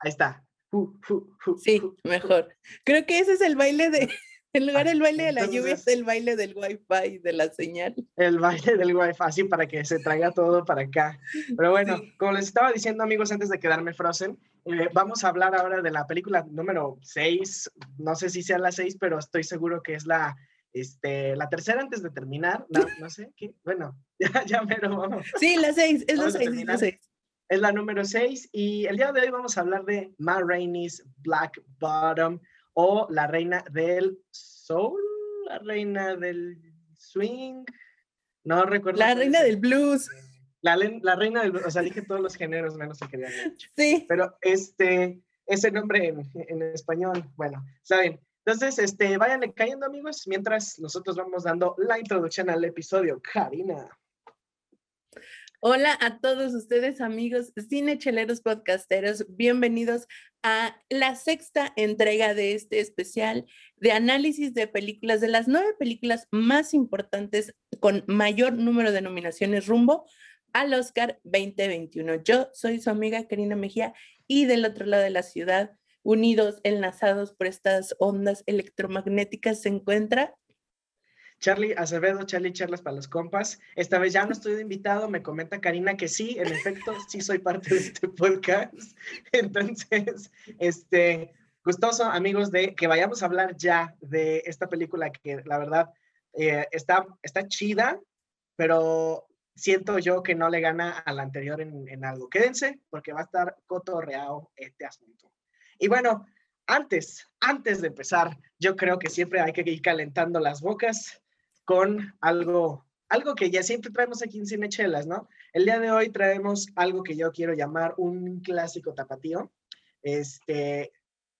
Ahí está. sí, mejor. Creo que ese es el baile de, en lugar del baile de la lluvia es el baile del wifi, de la señal. El baile del wifi, así para que se traiga todo para acá. Pero bueno, como les estaba diciendo amigos antes de quedarme Frozen, eh, vamos a hablar ahora de la película número 6. No sé si sea la 6, pero estoy seguro que es la, este, la tercera antes de terminar. No, no sé qué. Bueno, ya, ya mero vamos. Sí, la 6, es la 6, la 6. Es la número 6 y el día de hoy vamos a hablar de Ma Rainey's Black Bottom o la reina del soul, la reina del swing, no recuerdo. La reina del blues. La, la, reina del blues, o sea, dije todos los géneros menos el que había dicho. Sí. Pero este, ese nombre en, en español, bueno, saben. Entonces, este, váyanle cayendo amigos, mientras nosotros vamos dando la introducción al episodio. Karina. Hola a todos ustedes, amigos cinecheleros podcasteros. Bienvenidos a la sexta entrega de este especial de análisis de películas, de las nueve películas más importantes con mayor número de nominaciones rumbo al Oscar 2021. Yo soy su amiga Karina Mejía y del otro lado de la ciudad, unidos, enlazados por estas ondas electromagnéticas, se encuentra Charlie Acevedo, Charlie Charlas para los compas. Esta vez ya no estoy de invitado, me comenta Karina que sí, en efecto, sí soy parte de este podcast. Entonces, este, gustoso, amigos, de que vayamos a hablar ya de esta película que la verdad eh, está, está chida, pero siento yo que no le gana a la anterior en, en algo. Quédense porque va a estar cotorreado este asunto. Y bueno, antes, antes de empezar, yo creo que siempre hay que ir calentando las bocas con algo, algo que ya siempre traemos aquí en Cinechelas, ¿no? El día de hoy traemos algo que yo quiero llamar un clásico tapatío. Este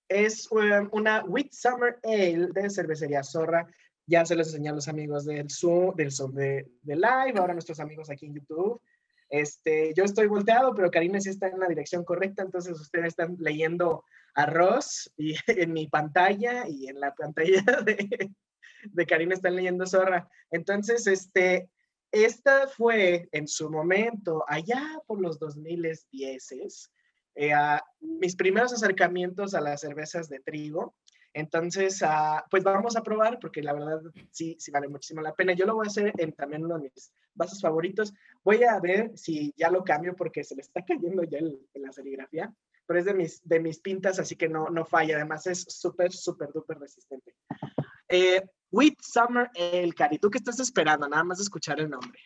es um, una Wheat Summer Ale de cervecería Zorra. Ya se los enseñé a los amigos del Zoom, del Zoom de, de Live, ahora nuestros amigos aquí en YouTube. Este, yo estoy volteado, pero Karina sí está en la dirección correcta, entonces ustedes están leyendo arroz y en mi pantalla y en la pantalla de, de Karina están leyendo Zorra. Entonces, este, esta fue en su momento, allá por los 2010, eh, mis primeros acercamientos a las cervezas de trigo. Entonces, ah, pues vamos a probar porque la verdad sí, sí vale muchísimo la pena. Yo lo voy a hacer en también uno de mis vasos favoritos. Voy a ver si ya lo cambio porque se le está cayendo ya en la serigrafía, pero es de mis, de mis pintas, así que no, no falla. Además es súper, súper, duper resistente. Eh, With Summer El Cari. ¿Tú qué estás esperando? Nada más escuchar el nombre.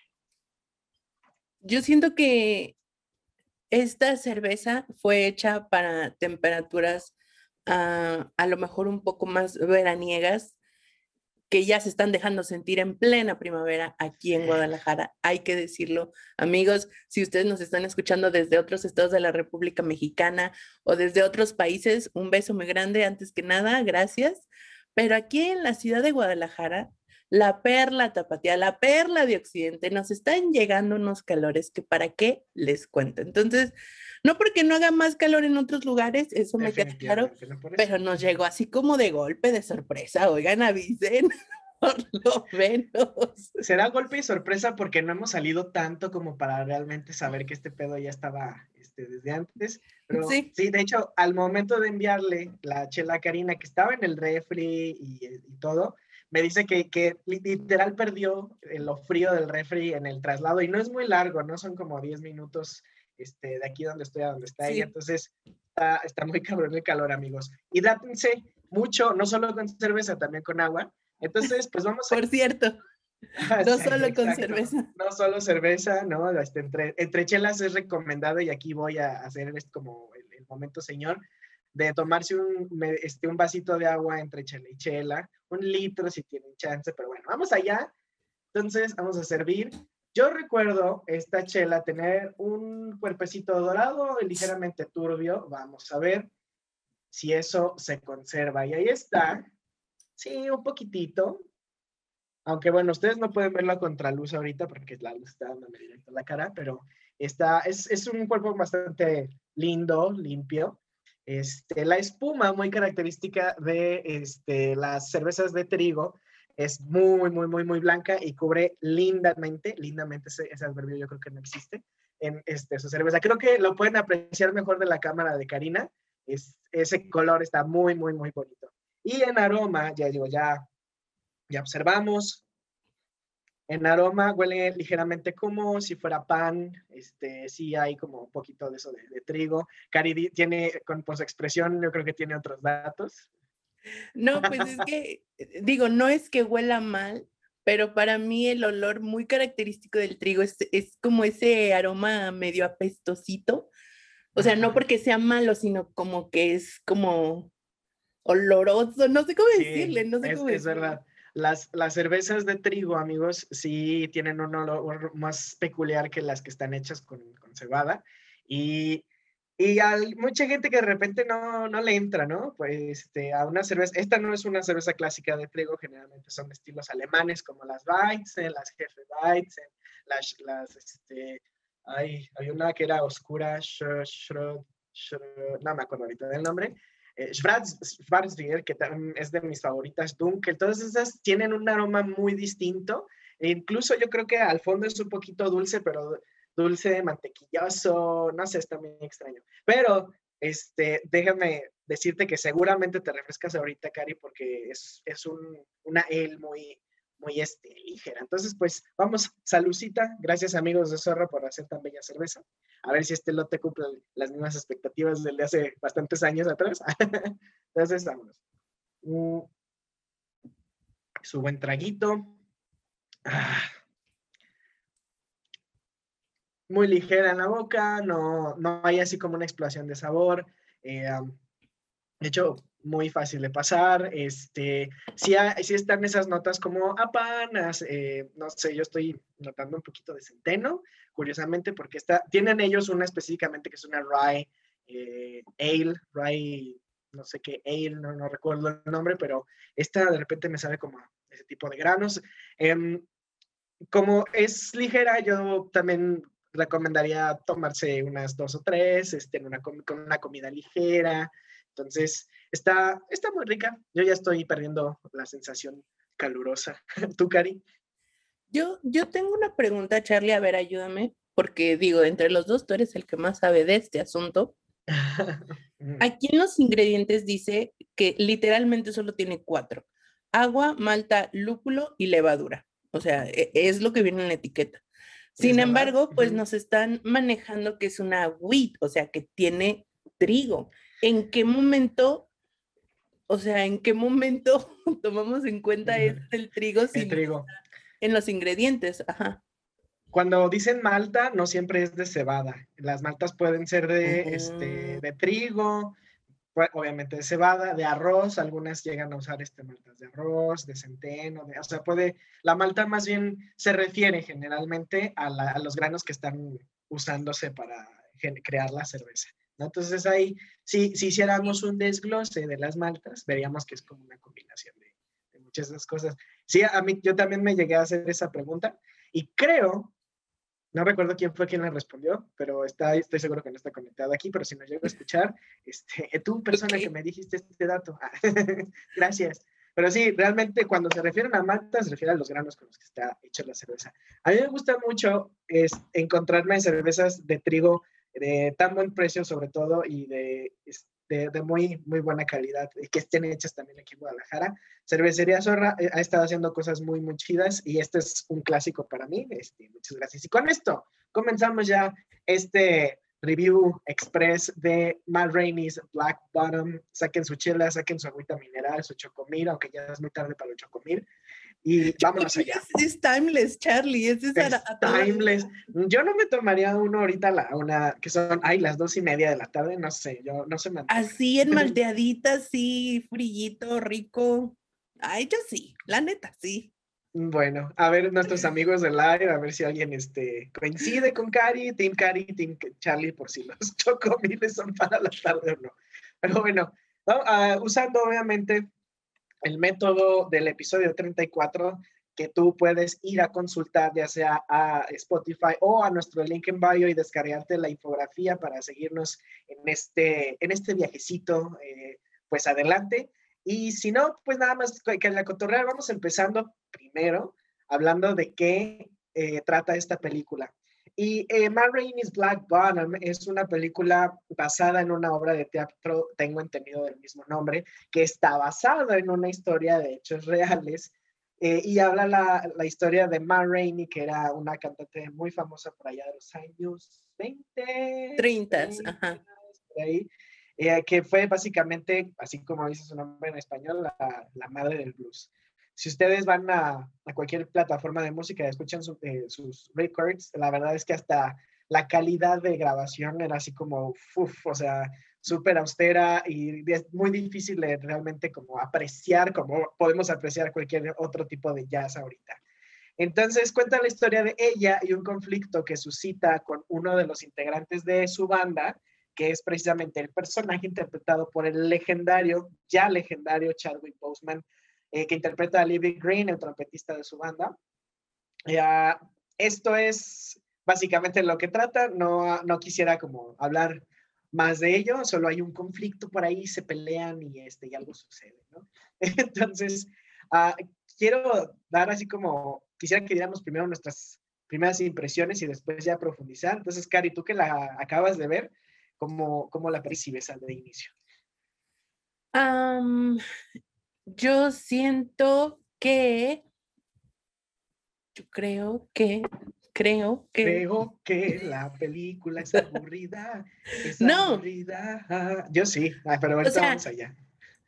Yo siento que esta cerveza fue hecha para temperaturas ah, a lo mejor un poco más veraniegas, que ya se están dejando sentir en plena primavera aquí en Guadalajara. Hay que decirlo, amigos, si ustedes nos están escuchando desde otros estados de la República Mexicana o desde otros países, un beso muy grande antes que nada, gracias. Pero aquí en la ciudad de Guadalajara, la perla tapatía, la perla de Occidente, nos están llegando unos calores que para qué les cuento. Entonces, no porque no haga más calor en otros lugares, eso me queda claro, pero nos llegó así como de golpe, de sorpresa. Oigan, avisen. Por lo menos. Será golpe y sorpresa porque no hemos salido tanto como para realmente saber que este pedo ya estaba este, desde antes. Pero sí. sí. de hecho, al momento de enviarle la chela a Karina, que estaba en el refri y, y todo, me dice que, que, literal perdió lo frío del refri en el traslado y no es muy largo, no son como 10 minutos este, de aquí donde estoy a donde está ella. Entonces, está, está, muy cabrón el calor, amigos. Hidrátense mucho, no solo con cerveza, también con agua. Entonces, pues vamos a... Por cierto, no solo con cerveza. No solo cerveza, ¿no? Este, entre, entre, chelas es recomendado y aquí voy a hacer como el, el, momento señor de tomarse un, este, un vasito de agua entre chela y chela, un litro si tienen chance, pero bueno, vamos allá. Entonces, vamos a servir. Yo recuerdo esta chela tener un cuerpecito dorado ligeramente turbio. Vamos a ver si eso se conserva. Y ahí está. Sí, un poquitito. Aunque bueno, ustedes no pueden ver la contraluz ahorita porque la luz está dando directo a la cara, pero está, es, es un cuerpo bastante lindo, limpio. Este, la espuma muy característica de este, las cervezas de trigo es muy, muy, muy, muy blanca y cubre lindamente, lindamente ese, ese adverbio yo creo que no existe en este, su cerveza. Creo que lo pueden apreciar mejor de la cámara de Karina, es, ese color está muy, muy, muy bonito. Y en aroma, ya digo, ya, ya observamos, en aroma huele ligeramente como si fuera pan, este, sí hay como un poquito de eso de, trigo. Cari tiene, con su expresión, yo creo que tiene otros datos. No, pues es que, digo, no es que huela mal, pero para mí el olor muy característico del trigo es, es como ese aroma medio apestosito. O sea, no porque sea malo, sino como que es como oloroso, no sé cómo decirle, no sé es, cómo Es verdad. Las, las cervezas de trigo, amigos, sí tienen un olor más peculiar que las que están hechas con, con cebada. Y, y a mucha gente que de repente no, no le entra, ¿no? Pues este, a una cerveza, esta no es una cerveza clásica de trigo, generalmente son estilos alemanes como las Weizen, las Jefe Weizen, las, las este, hay, hay una que era oscura, no me acuerdo ahorita del nombre, eh, Schwarzbier, que también es de mis favoritas, Dunkel, todas esas tienen un aroma muy distinto. E incluso yo creo que al fondo es un poquito dulce, pero dulce, mantequilloso, no sé, está muy extraño. Pero este, déjame decirte que seguramente te refrescas ahorita, Cari, porque es, es un, una ale muy, muy este, ligera. Entonces, pues vamos, salucita. Gracias, amigos de Zorro, por hacer tan bella cerveza. A ver si este lote cumple las mismas expectativas del de hace bastantes años atrás. Entonces, vámonos. Mm. Su buen traguito. Ah. Muy ligera en la boca, no, no hay así como una explosión de sabor. Eh, de hecho, muy fácil de pasar. Este, sí, están esas notas como apanas, eh, no sé, yo estoy notando un poquito de centeno, curiosamente, porque está, tienen ellos una específicamente que es una rye eh, ale, rye, no sé qué ale, no, recuerdo el nombre, pero esta de repente me sabe como ese tipo de granos. Em, como es ligera, yo también recomendaría tomarse unas dos o tres, este, una, con una comida ligera. Entonces, Está, está muy rica. Yo ya estoy perdiendo la sensación calurosa. ¿Tú, Cari? Yo, yo tengo una pregunta, Charlie. A ver, ayúdame. Porque digo, entre los dos, tú eres el que más sabe de este asunto. Aquí en los ingredientes dice que literalmente solo tiene cuatro. Agua, malta, lúpulo y levadura. O sea, e, es lo que viene en la etiqueta. Sin embargo, pues nos están manejando que es una wheat, o sea, que tiene trigo. ¿En qué momento o sea, ¿en qué momento tomamos en cuenta el trigo, el trigo. en los ingredientes? Ajá. Cuando dicen malta, no siempre es de cebada. Las maltas pueden ser de, este, de trigo, obviamente de cebada, de arroz. Algunas llegan a usar este, maltas de arroz, de centeno. o sea, puede, la malta más bien se refiere generalmente a, a los granos que están usándose para crear la cerveza. Entonces ahí, si, si hiciéramos un desglose de las maltas, veríamos que es como una combinación de, muchas de esas cosas. Sí, a mí yo también me llegué a hacer esa pregunta y creo, no recuerdo quién fue quien la respondió, pero está, estoy seguro que no está conectado aquí, pero si no llego a escuchar, este, tú, persona que me dijiste este dato, gracias. Pero sí, realmente cuando se refieren a maltas, se refiere a los granos con los que está hecha la cerveza. A mí me gusta mucho es, encontrarme cervezas de trigo de tan buen precio sobre todo y de, de, muy, muy buena calidad, y que estén hechas también aquí en Guadalajara. Cervecería Zorra eh, ha estado haciendo cosas muy, muy chidas y este es un clásico para mí. Este, muchas gracias. Y con esto comenzamos ya este review express de Mal Rainey's Black Bottom. Saquen su chela, saquen su agüita mineral, su chocomil, aunque ya es muy tarde para el chocomil y vámonos allá. Es, timeless, Charlie, es, timeless. Yo no me tomaría uno ahorita, la, una, que son, ay, las dos y media de la tarde, no sé, yo no sé. Así en malteadita, sí, frillito, rico. Ay, yo sí, la neta, sí. Bueno, a ver nuestros amigos del live, a ver si alguien este, coincide con Cari, Team Cari, Team Charlie, por si los chocomiles son para la tarde o no. Pero bueno, ah, usando obviamente el método del episodio 34 que tú puedes ir a consultar ya sea a Spotify o a nuestro link en bio y descargarte la infografía para seguirnos en este, en este viajecito, eh, pues adelante. Y si no, pues nada más que en la cotorrea vamos empezando primero hablando de qué eh, trata esta película. Y eh, Rainey's Black Bottom es una película basada en una obra de teatro, tengo entendido del mismo nombre, que está basada en una historia de hechos reales. Eh, y habla la, la, historia de Ma Rainey, que era una cantante muy famosa por allá de los años 20, 30, ajá. ahí, eh, que fue básicamente, así como dice su nombre en español, la, la madre del blues si ustedes van a, a, cualquier plataforma de música y escuchan eh, sus records, la verdad es que hasta la calidad de grabación era así como, uf, o sea, súper austera y es muy difícil realmente como apreciar como podemos apreciar cualquier otro tipo de jazz ahorita. Entonces cuenta la historia de ella y un conflicto que suscita con uno de los integrantes de su banda, que es precisamente el personaje interpretado por el legendario, ya legendario Chadwick Boseman, eh, que interpreta a Libby Green, el trompetista de su banda. esto es básicamente lo que trata, no, no quisiera como hablar más de ello, solo hay un conflicto por ahí, se pelean y, este, y algo sucede, ¿no? Entonces, uh, quiero dar así como, quisiera que diéramos primero nuestras primeras impresiones y después ya profundizar. Entonces, Cari, tú que la acabas de ver, ¿cómo, cómo la percibes al de inicio? Um, yo siento que, yo creo que, creo que. Creo que la película es aburrida. Es no. Aburrida. Yo sí, pero ahorita vamos allá.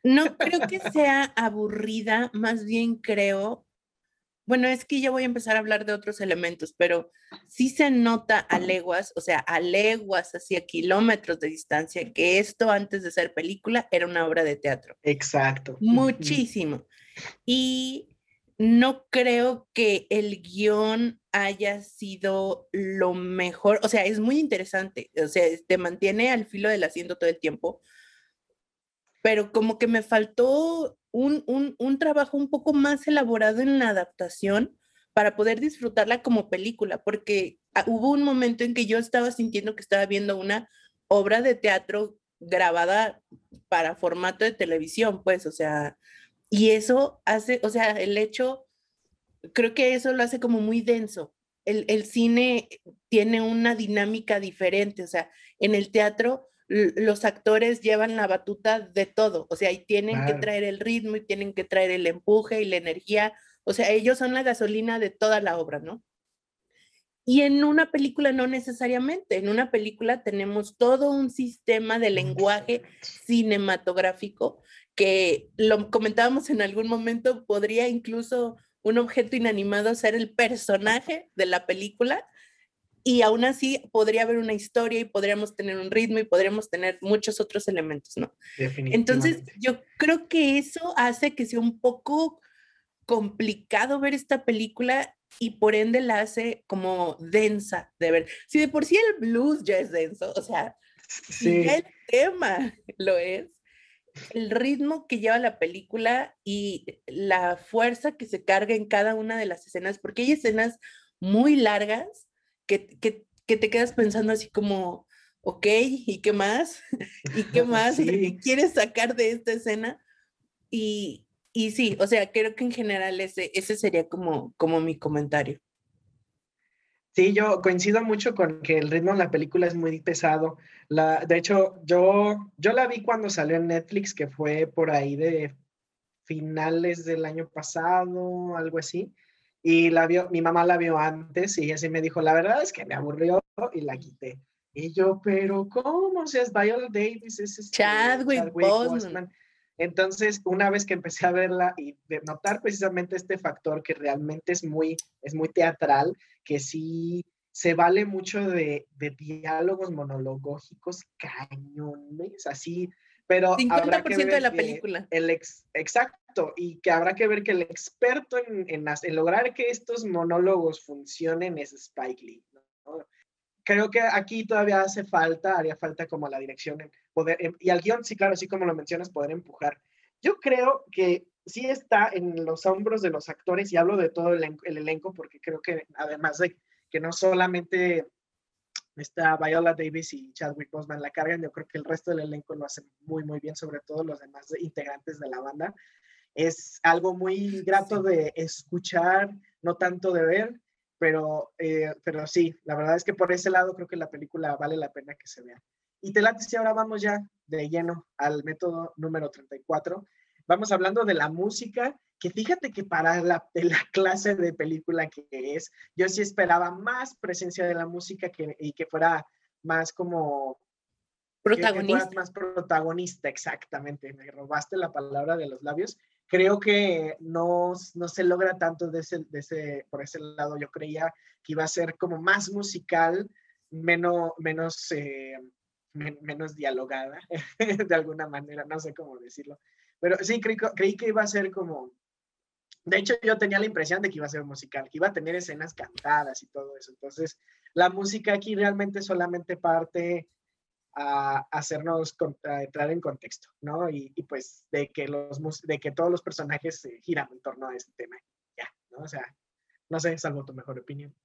No creo que sea aburrida, más bien creo. Bueno, es que ya voy a empezar a hablar de otros elementos, pero sí se nota a leguas, o sea, a leguas, hacia kilómetros de distancia, que esto antes de ser película era una obra de teatro. Exacto. Muchísimo. Y no creo que el guion haya sido lo mejor, o sea, es muy interesante, o sea, te mantiene al filo del asiento todo el tiempo, pero como que me faltó un, un, trabajo un poco más elaborado en la adaptación para poder disfrutarla como película, porque ah, hubo un momento en que yo estaba sintiendo que estaba viendo una obra de teatro grabada para formato de televisión, pues, o sea, y eso hace, o sea, el hecho, creo que eso lo hace como muy denso. El, el cine tiene una dinámica diferente, o sea, en el teatro los actores llevan la batuta de todo, o sea, y tienen que traer el ritmo y tienen que traer el empuje y la energía, o sea, ellos son la gasolina de toda la obra, ¿no? Y en una película no necesariamente, en una película tenemos todo un sistema de lenguaje cinematográfico que lo comentábamos en algún momento, podría incluso un objeto inanimado ser el personaje de la película y aún así podría haber una historia y podríamos tener un ritmo y podríamos tener muchos otros elementos, ¿no? Entonces, yo creo que eso hace que sea un poco complicado ver esta película y por ende la hace como densa de ver. Si de por sí el blues ya es denso, o sea, si el tema lo es, el ritmo que lleva la película y la fuerza que se carga en cada una de las escenas, porque hay escenas muy largas que, que, que te quedas pensando así como, ok, ¿y qué más? ¿Y qué más? ¿Qué quieres sacar de esta escena? Y, y sí, o sea, creo que en general ese, ese sería como, como mi comentario. Sí, yo coincido mucho con que el ritmo de la película es muy pesado. La, de hecho, yo, yo la vi cuando salió en Netflix, que fue por ahí de finales del año pasado, algo así. Y la vio, mi mamá la vio antes y así me dijo, la verdad es que me aburrió y la quité. Y yo, pero ¿cómo? O sea, es Viola Davis, es este, Chadwick, Chadwick Boseman. Entonces, una vez que empecé a verla y de notar precisamente este factor que realmente es muy, es muy teatral, que sí se vale mucho de, de diálogos monológicos cañones, así, pero 50% de la película. El ex, exacto, y que habrá que ver que el experto en, en, en lograr que estos monólogos funcionen es Spike Lee. ¿no? creo que aquí todavía hace falta, haría falta como la dirección, poder, em, y al guion, sí, claro, así como lo mencionas, poder empujar. Yo creo que sí está en los hombros de los actores, y hablo de todo el, elenco, porque creo que además de que no solamente está Viola Davis y Chadwick Boseman la cargan, yo creo que el resto del elenco lo hace muy, muy bien, sobre todo los demás integrantes de la banda. Es algo muy grato de escuchar, no tanto de ver, pero, eh, pero sí, la verdad es que por ese lado creo que la película vale la pena que se vea. Y te late si ahora vamos ya de lleno al método número 34. Vamos hablando de la música, que fíjate que para la, la clase de película que es, yo sí esperaba más presencia de la música que, y que fuera más como Protagonista. más protagonista, exactamente. Me robaste la palabra de los labios. Creo que no, no se logra tanto de ese, de ese, por ese lado. Yo creía que iba a ser como más musical, menos, menos, eh, menos dialogada, de alguna manera, no sé cómo decirlo. Pero sí, creí, creí que iba a ser como, de hecho, yo tenía la impresión de que iba a ser musical, que iba a tener escenas cantadas y todo eso. Entonces, la música aquí realmente solamente parte a hacernos entrar en contexto, ¿no? Y, pues de que, los, de que todos los personajes giran en torno a este tema. Ya, ¿no? O sea, no sé, salvo tu mejor opinión.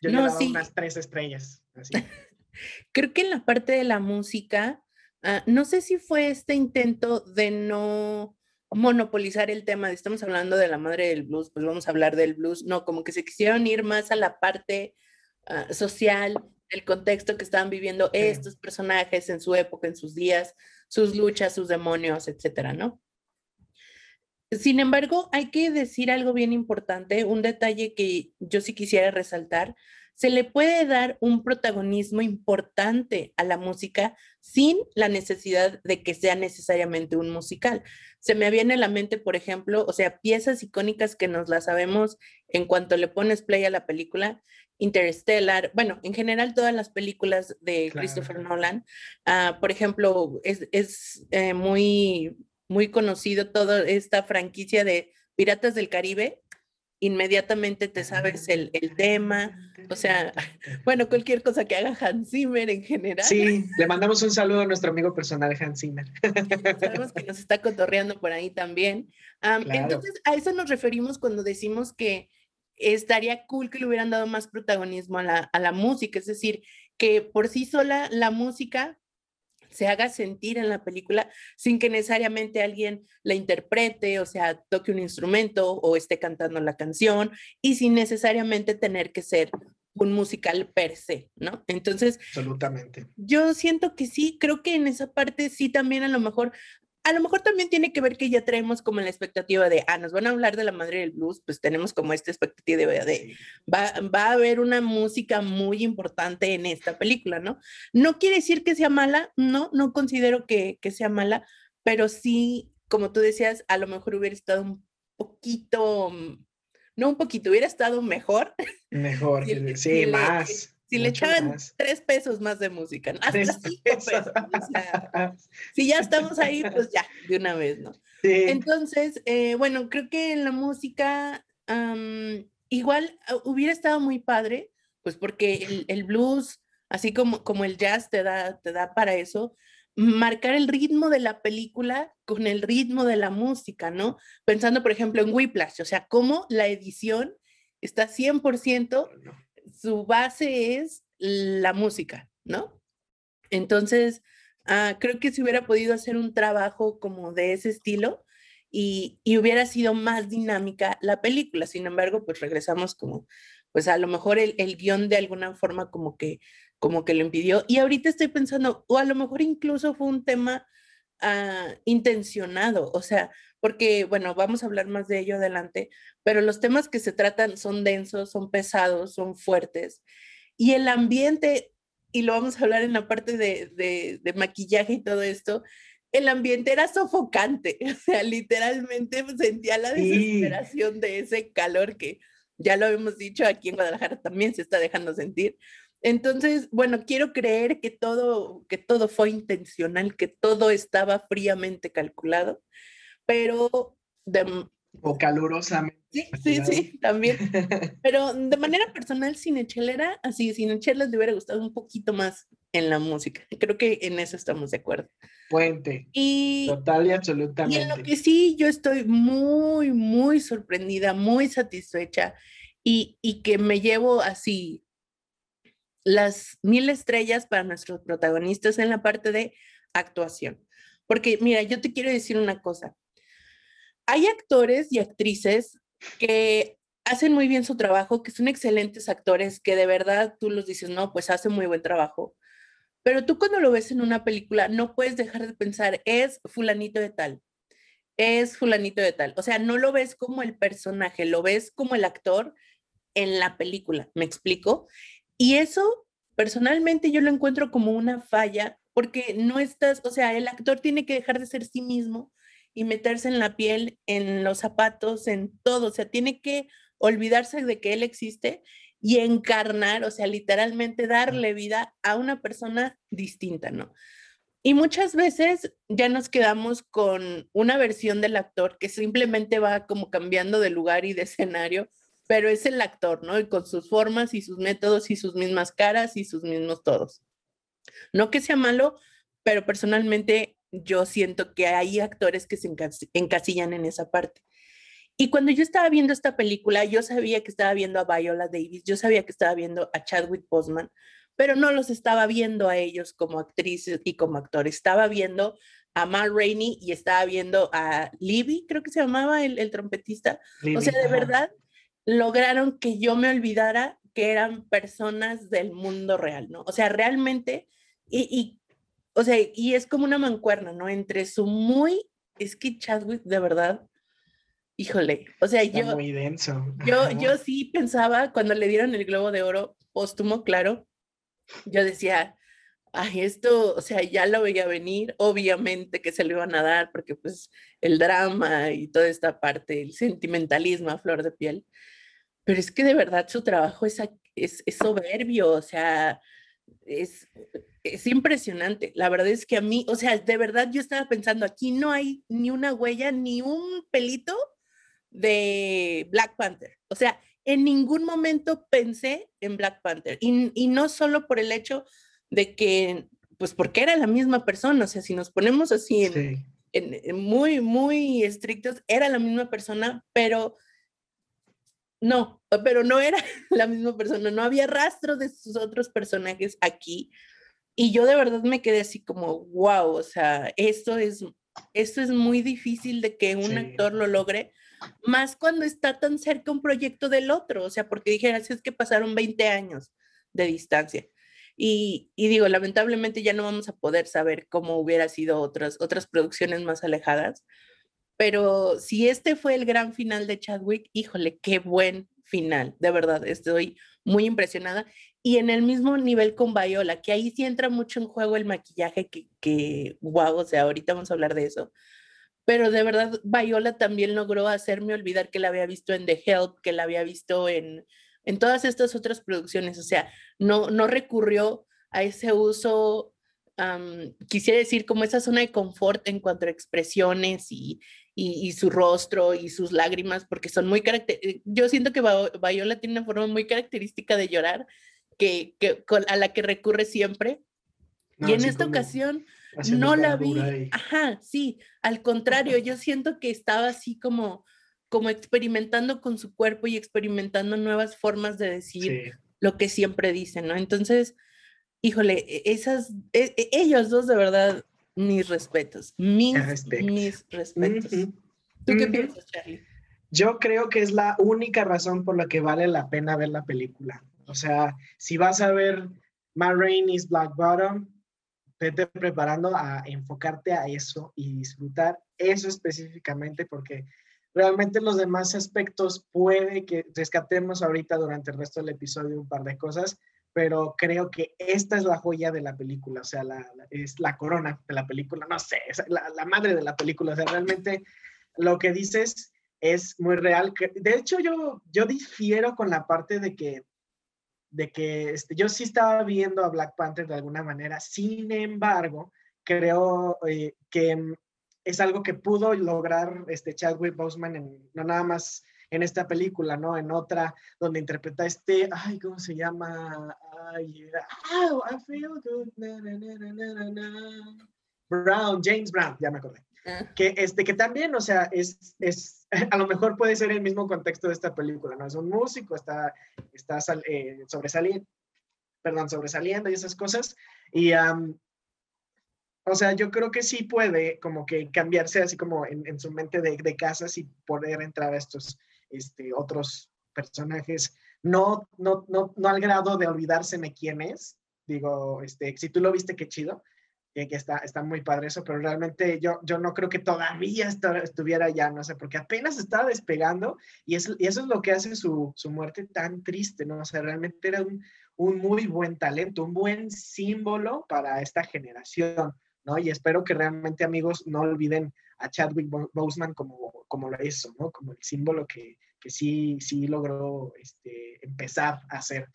Yo no, le daba unas tres estrellas. Así. Creo que en la parte de la música, ah, no sé si fue este intento de no monopolizar el tema, de estamos hablando de la madre del blues, pues vamos a hablar del blues, no, como que se quisieron ir más a la parte ah, social el contexto que estaban viviendo estos personajes en su época, en sus días, sus luchas, sus demonios, etcétera, ¿no? Sin embargo, hay que decir algo bien importante, un detalle que yo sí quisiera resaltar. Se le puede dar un protagonismo importante a la música sin la necesidad de que sea necesariamente un musical. Se me viene a la mente, por ejemplo, o sea, piezas icónicas que nos las sabemos en cuanto le pones play a la película, Interstellar, bueno, en general todas las películas de Christopher Nolan, ah, por ejemplo, es, es eh, muy, muy conocido toda esta franquicia de Piratas del Caribe, inmediatamente te sabes el, el, tema, o sea, bueno, cualquier cosa que haga Hans Zimmer en general. Sí, le mandamos un saludo a nuestro amigo personal Hans Zimmer. Sabemos que nos está cotorreando por ahí también. Entonces, a eso nos referimos cuando decimos que estaría cool que le hubieran dado más protagonismo a la, música, es decir, que por sí sola la música se haga sentir en la película sin que necesariamente alguien la interprete, o sea, toque un instrumento o esté cantando la canción y sin necesariamente tener que ser un musical per se, ¿no? Entonces, absolutamente. Yo siento que sí, creo que en esa parte sí también a lo mejor a lo mejor también tiene que ver que ya traemos como la expectativa de, ah, nos van a hablar de la madre del blues, pues tenemos como esta expectativa de, va, va a haber una música muy importante en esta película, ¿no? No quiere decir que sea mala, no, no considero que, que sea mala, pero sí, como tú decías, a lo mejor hubiera estado un poquito, no un poquito, hubiera estado mejor. Mejor, sí, más. Si le echaban tres pesos más de música, hasta cinco pesos. si ya estamos ahí, pues ya, de una vez, ¿no? Sí. Entonces, eh, bueno, creo que en la música igual ah, hubiera estado muy padre, pues porque el, blues, así como, como el jazz te da, te da para eso, marcar el ritmo de la película con el ritmo de la música, ¿no? Pensando, por ejemplo, en Whiplash, o sea, cómo la edición está 100% su base es la música, ¿no? Entonces, ah, creo que si hubiera podido hacer un trabajo como de ese estilo y, hubiera sido más dinámica la película. Sin embargo, pues regresamos como, pues a lo mejor el, el guion de alguna forma como que, como que lo impidió. Y ahorita estoy pensando, o a lo mejor incluso fue un tema ah, intencionado, o sea, porque, bueno, vamos a hablar más de ello adelante, pero los temas que se tratan son densos, son pesados, son fuertes. Y el ambiente, y lo vamos a hablar en la parte de, maquillaje y todo esto, el ambiente era sofocante, o sea, literalmente sentía la desesperación de ese calor que ya lo hemos dicho, aquí en Guadalajara también se está dejando sentir. Entonces, bueno, quiero creer que todo, que todo fue intencional, que todo estaba fríamente calculado pero de... O calurosamente. Sí, sí, sí, también. Pero de manera personal, Cinechelera, así, Cinechela le hubiera gustado un poquito más en la música. Creo que en eso estamos de acuerdo. Puente. Y, Total y absolutamente. Y en lo que sí, yo estoy muy, muy sorprendida, muy satisfecha y, y que me llevo así las mil estrellas para nuestros protagonistas en la parte de actuación. Porque mira, yo te quiero decir una cosa hay actores y actrices que hacen muy bien su trabajo, que son excelentes actores, que de verdad tú los dices, no, pues hacen muy buen trabajo. Pero tú cuando lo ves en una película no puedes dejar de pensar, es fulanito de tal, es fulanito de tal. O sea, no lo ves como el personaje, lo ves como el actor en la película, ¿me explico? Y eso personalmente yo lo encuentro como una falla porque no estás, o sea, el actor tiene que dejar de ser sí mismo y meterse en la piel, en los zapatos, en todo, o sea, tiene que olvidarse de que él existe y encarnar, o sea, literalmente darle vida a una persona distinta, ¿no? Y muchas veces ya nos quedamos con una versión del actor que simplemente va como cambiando de lugar y de escenario, pero es el actor, ¿no? Y con sus formas y sus métodos y sus mismas caras y sus mismos todos. No que sea malo, pero personalmente yo siento que hay actores que se encasillan en esa parte. Y cuando yo estaba viendo esta película, yo sabía que estaba viendo a Viola Davis, yo sabía que estaba viendo a Chadwick Boseman, pero no los estaba viendo a ellos como actrices y como actores. Estaba viendo a Mal Rainey y estaba viendo a Libby, creo que se llamaba el, trompetista. o sea, de verdad, lograron que yo me olvidara que eran personas del mundo real, ¿no? O sea, realmente, y, y o sea, y es como una mancuerna, ¿no? Entre su muy, es que Chadwick, de verdad, híjole, o sea, yo... Muy denso. Yo, yo sí pensaba, cuando le dieron el Globo de Oro póstumo, claro, yo decía, ay, esto, o sea, ya lo veía venir, obviamente que se lo iban a dar, porque pues el drama y toda esta parte, el sentimentalismo a flor de piel, pero es que de verdad su trabajo es, es, es soberbio, o sea, es, es impresionante. La verdad es que a mí, o sea, de verdad yo estaba pensando, aquí no hay ni una huella, ni un pelito de Black Panther. O sea, en ningún momento pensé en Black Panther. Y, y, no solo por el hecho de que, pues porque era la misma persona, o sea, si nos ponemos así en, en, muy, muy estrictos, era la misma persona, pero no, pero no era la misma persona, no había rastro de sus otros personajes aquí. Y yo de verdad me quedé así como, wow, o sea, esto es, esto es muy difícil de que un actor lo logre, más cuando está tan cerca un proyecto del otro, o sea, porque dije, así es que pasaron 20 años de distancia. Y, y, digo, lamentablemente ya no vamos a poder saber cómo hubiera sido otras, otras producciones más alejadas, pero si este fue el gran final de Chadwick, híjole, qué buen final, de verdad, estoy muy impresionada. Y en el mismo nivel con Viola, que ahí sí entra mucho en juego el maquillaje, que, que wow, o sea, ahorita vamos a hablar de eso pero de verdad Viola también logró hacerme olvidar que la había visto en The Help, que la había visto en, en todas estas otras producciones, o sea, no, no recurrió a ese uso, quisiera decir, como esa zona de confort en cuanto a expresiones y, y, su rostro y sus lágrimas, porque son muy características, yo siento que Viola tiene una forma muy característica de llorar, que, que a la que recurre siempre, y en esta ocasión no la vi. Ajá, sí, al contrario, yo siento que estaba así como, como experimentando con su cuerpo y experimentando nuevas formas de decir lo que siempre dicen, ¿no? Entonces, híjole, e, esas, e, e, ellos dos de verdad, mis respetos, mis, mis respetos. ¿Tú qué piensas, Charlie? Yo creo que es la única razón por la que vale la pena ver la película. O sea, si vas a ver Ma Rainey's Black Bottom, vete preparando a enfocarte a eso y disfrutar eso específicamente porque realmente los demás aspectos puede que rescatemos ahorita durante el resto del episodio un par de cosas, pero creo que esta es la joya de la película, o sea, es la corona de la película, no sé, la, madre de la película, o sea, realmente lo que dices es muy real. De hecho, yo, yo difiero con la parte de que de que este, yo sí estaba viendo a Black Panther de alguna manera, sin embargo, creo eh, que mm, es algo que pudo lograr este Chadwick Boseman en, no nada más en esta película, ¿no? En otra donde interpreta este, ay, ¿cómo se llama? Ay, oh, I feel good. Brown, James Brown, ya me acordé. Ah. Que, este, que también, o sea, es, es, a lo mejor puede ser el mismo contexto de esta película, ¿no? Es un músico, está, está eh, sobresaliendo, perdón, sobresaliendo y esas cosas. Y, o sea, yo creo que sí puede como que cambiarse así como en, en su mente de, de, casas y poder entrar a estos este, otros personajes, no, no, no, no al grado de olvidárseme quién es. Digo, este, si tú lo viste, qué chido, que, que está, está muy padre eso, pero realmente yo, yo no creo que todavía estuviera ya, no sé, porque apenas estaba despegando y, es, y eso es lo que hace su, su muerte tan triste, ¿no? O sea, realmente era un, un muy buen talento, un buen símbolo para esta generación, ¿no? Y espero que realmente, amigos, no olviden a Chadwick Boseman como, como lo hizo, ¿no? Como el símbolo que, que sí, sí logró este, empezar a hacer.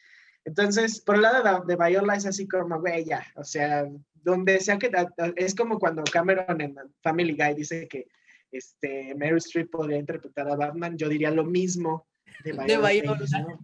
Entonces, por el lado de, de Viola es así como, güey, ya, o sea, donde sea que, es como cuando Cameron en Family Guy dice que este, Mary Streep podría interpretar a Batman, yo diría lo mismo de Viola.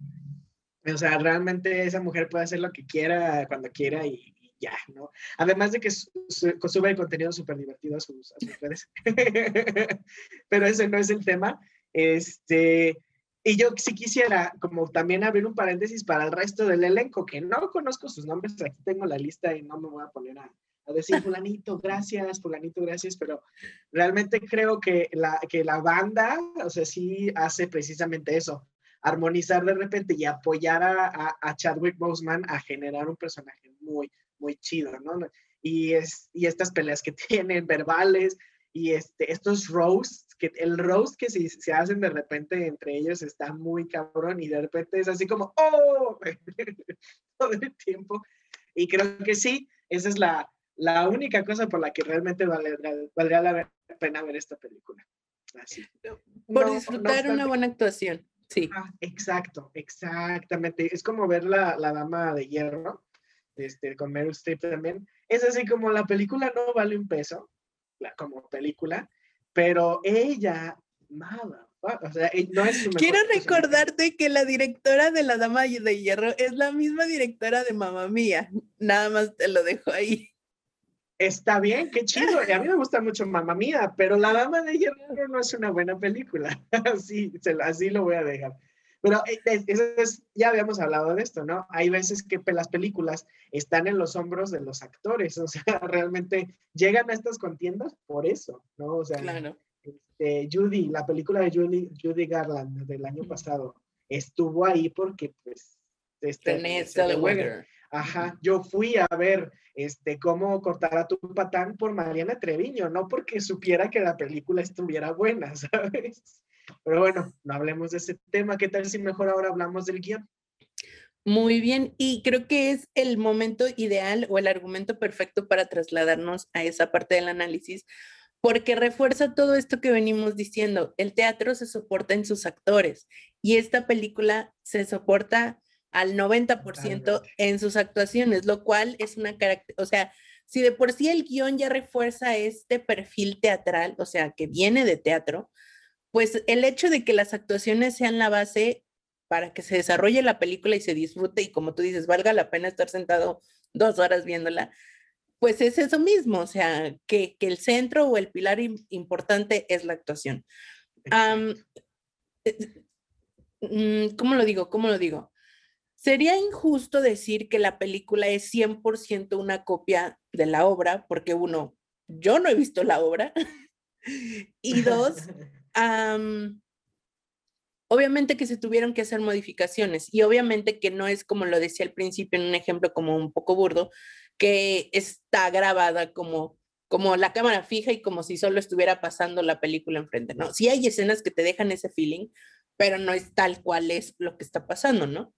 O sea, realmente esa mujer puede hacer lo que quiera, cuando quiera y, ya, ¿no? Además de que sube el contenido súper divertido a sus, a redes. Pero ese no es el tema. Este, y yo sí quisiera como también abrir un paréntesis para el resto del elenco, que no conozco sus nombres, aquí tengo la lista y no me voy a poner a, a decir fulanito, gracias, fulanito, gracias, pero realmente creo que la, que la banda, o sea, sí hace precisamente eso, armonizar de repente y apoyar a, a, Chadwick Boseman a generar un personaje muy, muy chido, ¿no? Y, es, y estas peleas que tienen verbales y este, estos roasts, que el roast que se, se hacen de repente entre ellos está muy cabrón y de repente es así como, ¡oh! todo el tiempo. Y creo que sí, esa es la, la única cosa por la que realmente valdría, valdría la pena ver esta película. Así. Por disfrutar una buena actuación. Sí. exacto, exactamente. Es como ver la, la Dama de Hierro, este, con Meryl Streep también. Es así como la película no vale un peso, la, como película, pero ella, nada. O sea, no es Quiero recordarte que la directora de La Dama de Hierro es la misma directora de Mamá Mía. Nada más te lo dejo ahí. Está bien, qué chido. A mí me gusta mucho Mamá Mía, pero La Dama de Hierro no es una buena película. Así, así lo voy a dejar. Pero eh, eso es, ya habíamos hablado de esto, ¿no? Hay veces que las películas están en los hombros de los actores, o sea, realmente llegan a estas contiendas por eso, ¿no? O sea, claro. este, Judy, la película de Judy, Judy Garland del año pasado, estuvo ahí porque, pues, este, de Weather. Ajá, yo fui a ver este, cómo cortar a tu patán por Mariana Treviño, no porque supiera que la película estuviera buena, ¿sabes? Pero bueno, no hablemos de ese tema. ¿Qué tal si mejor ahora hablamos del guion? Muy bien, y creo que es el momento ideal o el argumento perfecto para trasladarnos a esa parte del análisis, porque refuerza todo esto que venimos diciendo. El teatro se soporta en sus actores y esta película se soporta al 90% en sus actuaciones, lo cual es una característica, o sea, si de por sí el guion ya refuerza este perfil teatral, o sea, que viene de teatro, pues el hecho de que las actuaciones sean la base para que se desarrolle la película y se disfrute y como tú dices, valga la pena estar sentado dos horas viéndola, pues es eso mismo, o sea, que, el centro o el pilar importante es la actuación. Eh, mm, ¿Cómo lo digo? ¿Cómo lo digo? Sería injusto decir que la película es 100% una copia de la obra, porque uno, yo no he visto la obra, y dos, obviamente que se tuvieron que hacer modificaciones y obviamente que no es como lo decía al principio en un ejemplo como un poco burdo, que está grabada como como la cámara fija y como si solo estuviera pasando la película enfrente, ¿no? Sí hay escenas que te dejan ese feeling, pero no es tal cual es lo que está pasando, ¿no?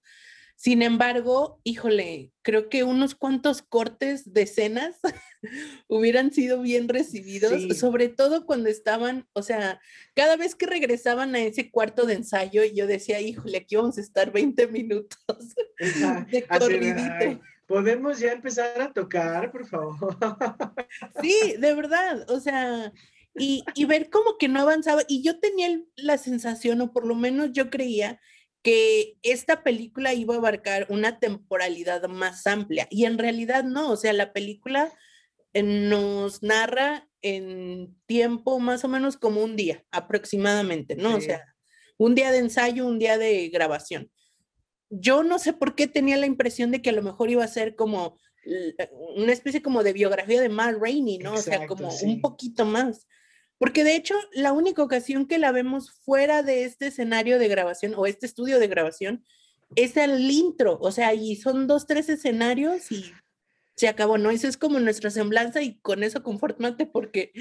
Sin embargo, híjole, creo que unos cuantos cortes de escenas hubieran sido bien recibidos, sobre todo cuando estaban, o sea, cada vez que regresaban a ese cuarto de ensayo, yo decía, híjole, aquí vamos a estar 20 minutos de Podemos ya empezar a tocar, por favor. sí, de verdad, o sea, y, y, ver como que no avanzaba. Y yo tenía la sensación, o por lo menos yo creía, que esta película iba a abarcar una temporalidad más amplia y en realidad no, o sea, la película eh, nos narra en tiempo más o menos como un día aproximadamente, ¿no? O sea, un día de ensayo, un día de grabación. Yo no sé por qué tenía la impresión de que a lo mejor iba a ser como una especie como de biografía de Matt Rainey, ¿no? o sea, como un poquito más. Porque de hecho, la única ocasión que la vemos fuera de este escenario de grabación o este estudio de grabación es el intro, o sea, y son dos, tres escenarios y se acabó, ¿no? Eso es como nuestra semblanza y con eso conformate porque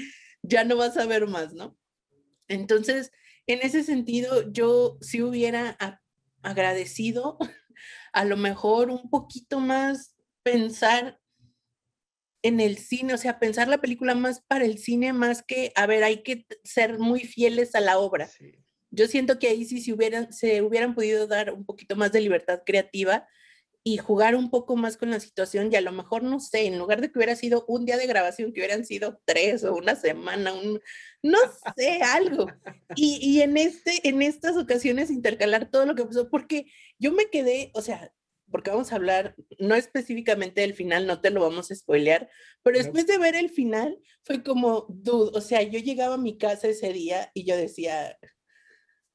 ya no vas a ver más, ¿no? Entonces, en ese sentido, yo sí hubiera agradecido a lo mejor un poquito más pensar en el cine, o sea, pensar la película más para el cine, más que, a ver, hay que ser muy fieles a la obra. Yo siento que ahí sí se hubieran, se hubieran podido dar un poquito más de libertad creativa y jugar un poco más con la situación y a lo mejor, no sé, en lugar de que hubiera sido un día de grabación, que hubieran sido tres o una semana, un, no sé, algo. Y, y en, este, en estas ocasiones intercalar todo lo que pasó, porque yo me quedé, o sea, porque vamos a hablar, no específicamente del final, no te lo vamos a spoilear, pero después de ver el final, fue como, dude, o sea, yo llegaba a mi casa ese día y yo decía,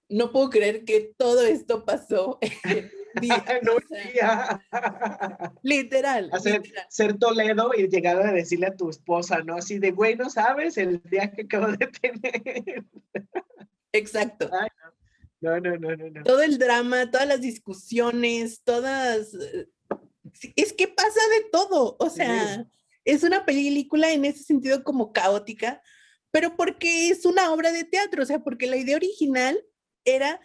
no puedo creer que todo esto pasó en día. no, literal, Hacer, Ser Toledo y llegar a decirle a tu esposa, ¿no? Así de, güey, no sabes el día que acabo de tener. Exacto. No, no, no, no, Todo el drama, todas las discusiones, todas... Eh, es que pasa de todo, o sea, es una película en ese sentido como caótica, pero porque es una obra de teatro, o sea, porque la idea original era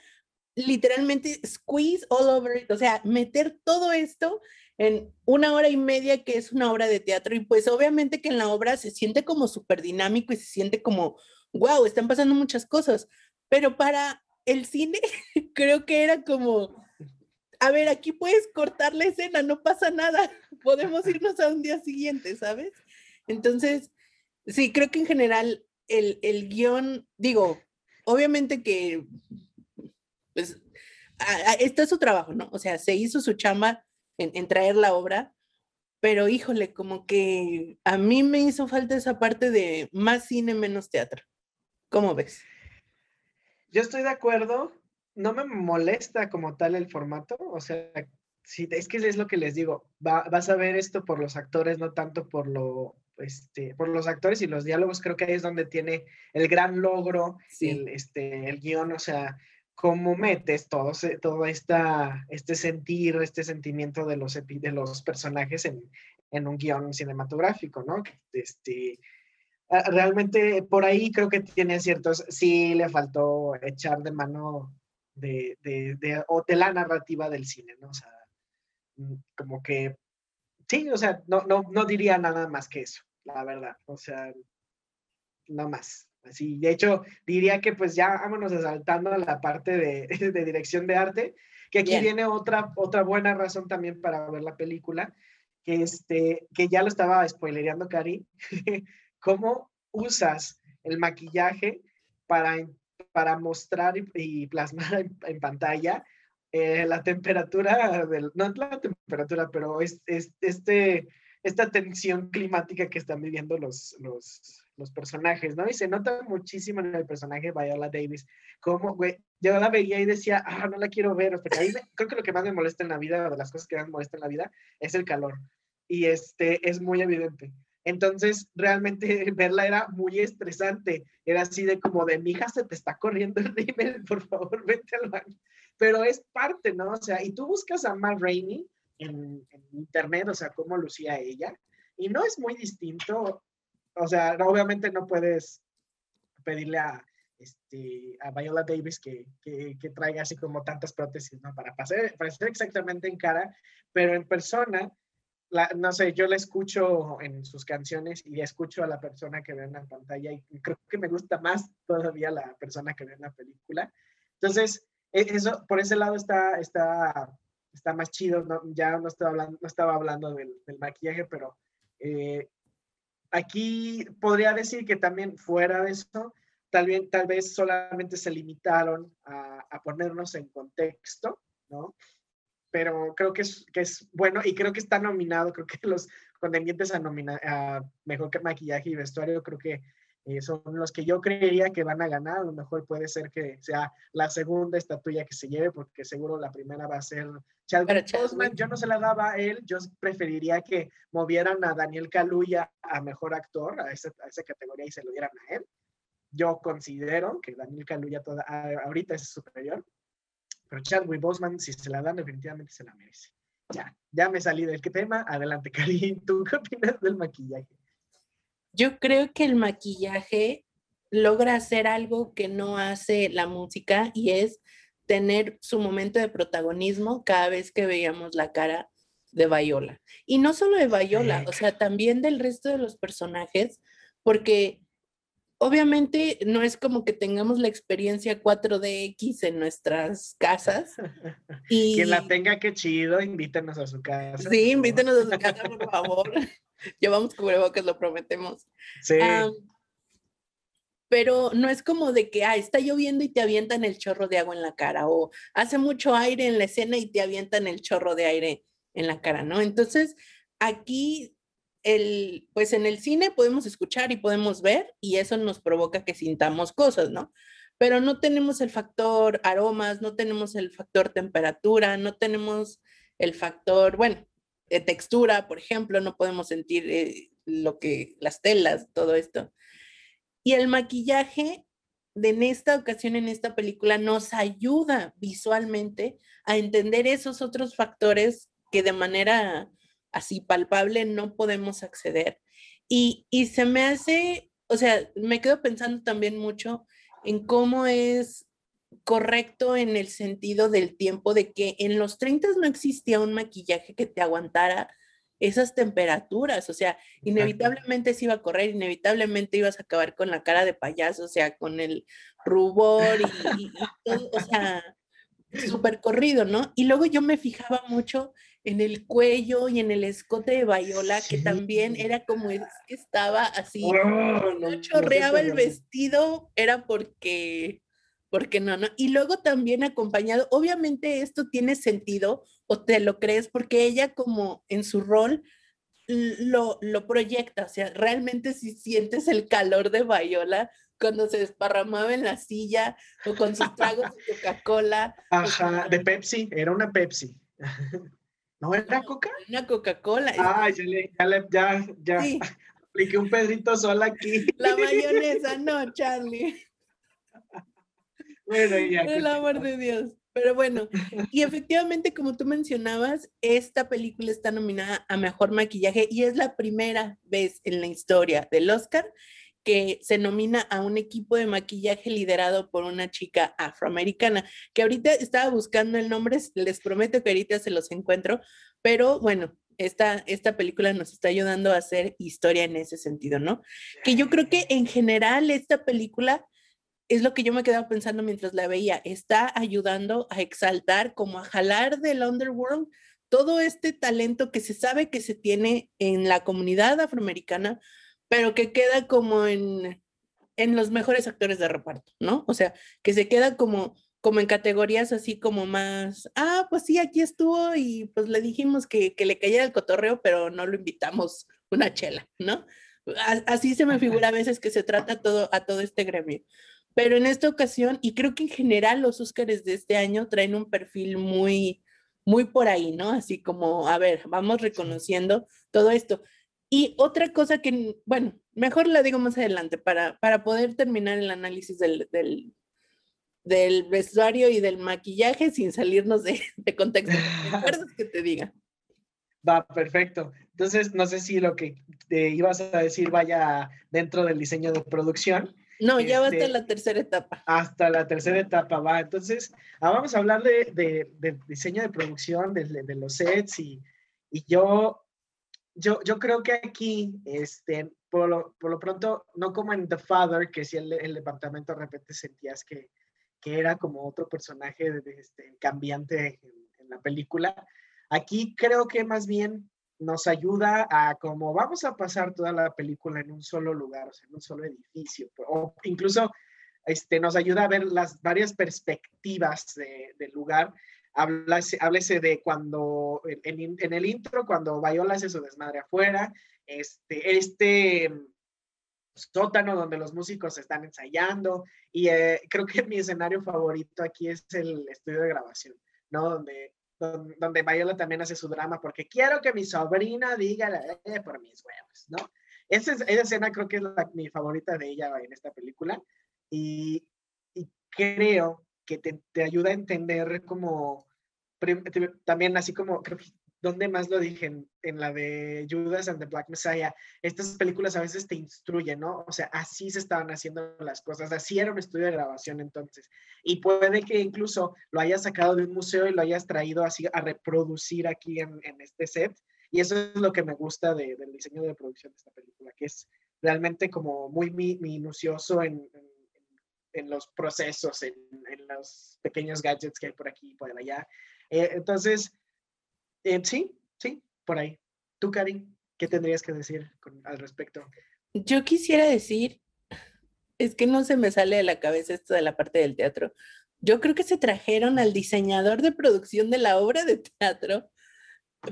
literalmente squeeze all over it, o sea, meter todo esto en una hora y media que es una obra de teatro y pues obviamente que en la obra se siente como súper dinámico y se siente como, wow, están pasando muchas cosas, pero para el cine creo que era como, a ver, aquí puedes cortar la escena, no pasa nada, podemos irnos a un día siguiente, ¿sabes? Entonces, sí, creo que en general el, el guion, digo, obviamente que, pues, está su trabajo, ¿no? O sea, se hizo su chamba en, en traer la obra, pero híjole, como que a mí me hizo falta esa parte de más cine, menos teatro. ¿Cómo ves? Yo estoy de acuerdo, no me molesta como tal el formato, o sea, es que es lo que les digo, vas a ver esto por los actores, no tanto por lo, este, por los actores y los diálogos, creo que ahí es donde tiene el gran logro, el, este, el guion, o sea, cómo metes todo, todo esta, este sentir, este sentimiento de los, de los personajes en, en un guion cinematográfico, ¿no? Este, realmente por ahí creo que tiene ciertos, sí le faltó echar de mano de, de, de, o de la narrativa del cine, ¿no? O sea, mm, como que, sí, o sea, no, no, no diría nada más que eso, la verdad, o sea, no más. Así, de hecho, diría que pues ya vámonos saltando a la parte de, de dirección de arte, que aquí viene otra, otra buena razón también para ver la película, que, este, que ya lo estaba spoilereando Cari, cómo usas el maquillaje para, para mostrar y, plasmar en, pantalla eh, la temperatura, del, no la temperatura, pero es, este, esta tensión climática que están viviendo los, los, los, personajes, ¿no? Y se nota muchísimo en el personaje Viola Davis, como, güey, yo la veía y decía, ah, no la quiero ver, porque ahí creo que lo que más me molesta en la vida, de las cosas que más me molesta en la vida, es el calor. Y este, es muy evidente. Entonces, realmente verla era muy estresante. Era así de como de, mi hija se te está corriendo el rímel, por favor, vete al baño. Pero es parte, ¿no? O sea, y tú buscas a Matt Rainey en, internet, o sea, cómo lucía ella, y no es muy distinto. O sea, obviamente no puedes pedirle a, este, a Viola Davis que, que, que, traiga así como tantas prótesis, ¿no? Para pasar, para ser exactamente en cara, pero en persona no sé, yo la escucho en sus canciones y escucho a la persona que ve en la pantalla y creo que me gusta más todavía la persona que ve en la película. Entonces, e, eso, por ese lado está, está, está más chido, ya no estaba hablando, no estaba hablando del, maquillaje, pero eh, aquí podría decir que también fuera de eso, tal vez, tal vez solamente se limitaron a, a ponernos en contexto, ¿no? Pero creo que es, que es bueno y creo que está nominado, creo que los contendientes a, nominar, a mejor que maquillaje y vestuario, creo que eh, son los que yo creería que van a ganar, a lo mejor puede ser que sea la segunda estatuilla que se lleve, porque seguro la primera va a ser Chadwick Boseman, yo no se la daba a él, yo preferiría que movieran a Daniel Kaluuya a mejor actor, a esa, a esa categoría y se lo dieran a él, yo considero que Daniel Kaluuya toda, ahorita es superior, pero Chadwick Boseman, si se la dan, definitivamente se la merece. Ya, ya me salí del tema. Adelante, Karin. ¿Tú qué opinas del maquillaje? Yo creo que el maquillaje logra hacer algo que no hace la música y es tener su momento de protagonismo cada vez que veíamos la cara de Viola. Y no solo de Viola, o sea, también del resto de los personajes, porque obviamente no es como que tengamos la experiencia 4DX en nuestras casas. Y... Quien la tenga, qué chido, invítenos a su casa. Sí, invítenos a su casa, por favor. Llevamos cubrebocas, lo prometemos. Sí. pero no es como de que, ah, está lloviendo y te avientan el chorro de agua en la cara, o hace mucho aire en la escena y te avientan el chorro de aire en la cara, ¿no? Entonces, aquí, pues en el cine podemos escuchar y podemos ver y eso nos provoca que sintamos cosas, ¿no? Pero no tenemos el factor aromas, no tenemos el factor temperatura, no tenemos el factor, bueno, de textura, por ejemplo, no podemos sentir eh, lo que, las telas, todo esto. Y el maquillaje de en esta ocasión, en esta película, nos ayuda visualmente a entender esos otros factores que de manera así palpable no podemos acceder. Y, y se me hace, o sea, me quedo pensando también mucho en cómo es correcto en el sentido del tiempo de que en los 30 no existía un maquillaje que te aguantara esas temperaturas, o sea, inevitablemente se iba a correr, inevitablemente ibas a acabar con la cara de payaso, o sea, con el rubor y, y todo, o sea, súper corrido, ¿no? Y luego yo me fijaba mucho en el cuello y en el escote de Viola, que también era como estaba así, no, chorreaba el vestido, era porque, porque no, no. Y luego también acompañado, obviamente esto tiene sentido o te lo crees porque ella como en su rol lo, lo proyecta, o sea, realmente si sientes el calor de Viola cuando se desparramaba en la silla o con sus tragos de Coca-Cola. Ajá, de Pepsi, era una Pepsi. ¿No era Coca? Una Coca-Cola. Ah, ya, le, ya, ya, ya. Apliqué un Pedrito Sol aquí. La mayonesa, no, Charlie. Bueno, ya. El amor de Dios. Pero bueno, y efectivamente, como tú mencionabas, esta película está nominada a Mejor Maquillaje y es la primera vez en la historia del Oscar que se nomina a un equipo de maquillaje liderado por una chica afroamericana, que ahorita estaba buscando el nombre, les prometo que ahorita se los encuentro, pero bueno, esta, esta película nos está ayudando a hacer historia en ese sentido, ¿no? Que yo creo que en general esta película es lo que yo me quedaba pensando mientras la veía, está ayudando a exaltar, como a jalar del underworld todo este talento que se sabe que se tiene en la comunidad afroamericana, pero que queda como en, en los mejores actores de reparto, ¿no? O sea, que se queda como, como en categorías así como más, ah, pues sí, aquí estuvo y pues le dijimos que, que le cayera el cotorreo, pero no lo invitamos una chela, ¿no? Así se me figura a veces que se trata todo, a todo este gremio. Pero en esta ocasión, y creo que en general los Óscares de este año traen un perfil muy, muy por ahí, ¿no? Así como, a ver, vamos reconociendo todo esto. Y otra cosa que, bueno, mejor la digo más adelante para, para poder terminar el análisis del, del, del vestuario y del maquillaje sin salirnos de, de contexto. ¿Me acuerdas que te diga? Va, perfecto. Entonces, no sé si lo que te ibas a decir vaya dentro del diseño de producción. No, ya va hasta este, la tercera etapa. Hasta la tercera etapa, va. Entonces, ah, vamos a hablar de, de, de diseño de producción, de, de los sets y, y yo yo, yo creo que aquí, este, por lo, por lo pronto, no como en The Father, que si el, el departamento de repente sentías que, que era como otro personaje de, este, cambiante en, en, la película, aquí creo que más bien nos ayuda a como vamos a pasar toda la película en un solo lugar, o sea, en un solo edificio, o incluso este, nos ayuda a ver las varias perspectivas de, del lugar háblese, de cuando, en, el intro, cuando Viola hace su desmadre afuera, este, este sótano donde los músicos están ensayando, y eh, creo que mi escenario favorito aquí es el estudio de grabación, ¿no? Donde, donde, Viola también hace su drama, porque quiero que mi sobrina diga eh, por mis huevos, ¿no? Esa, esa, escena creo que es la, mi favorita de ella en esta película. y creo que te, ayuda a entender como, también así como, creo que ¿dónde más lo dije? En, la de Judas and the Black Messiah. Estas películas a veces te instruyen, ¿no? O sea, así se estaban haciendo las cosas, así era un estudio de grabación entonces. Y puede que incluso lo hayas sacado de un museo y lo hayas traído así a reproducir aquí en, este set. Y eso es lo que me gusta del diseño de producción de esta película, que es realmente como muy minucioso en los procesos, en, los pequeños gadgets que hay por aquí y por allá. Eh, entonces, eh, sí, sí, por ahí. Tú, Karin, ¿qué tendrías que decir al respecto? Yo quisiera decir, es que no se me sale de la cabeza esto de la parte del teatro. Yo creo que se trajeron al diseñador de producción de la obra de teatro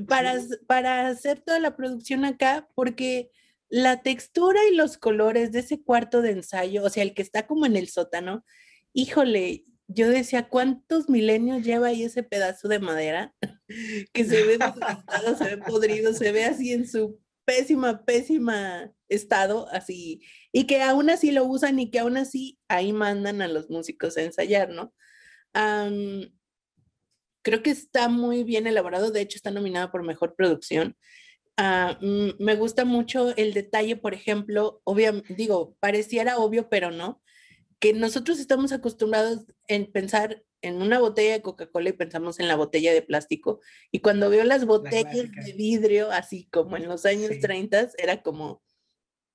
para, para hacer toda la producción acá, porque la textura y los colores de ese cuarto de ensayo, o sea, el que está como en el sótano, híjole, yo decía, ¿cuántos milenios lleva ahí ese pedazo de madera? que se ve desgastado, se ve podrido, se ve así en su pésima, pésima estado, así, y que aún así lo usan y que aún así ahí mandan a los músicos a ensayar, ¿no? creo que está muy bien elaborado, de hecho está nominada por Mejor Producción. Ah, mm, me gusta mucho el detalle, por ejemplo, obviamente, digo, pareciera obvio, pero no, que nosotros estamos acostumbrados en pensar en una botella de Coca-Cola y pensamos en la botella de plástico. Y cuando veo las botellas de vidrio, así como en los años 30, era como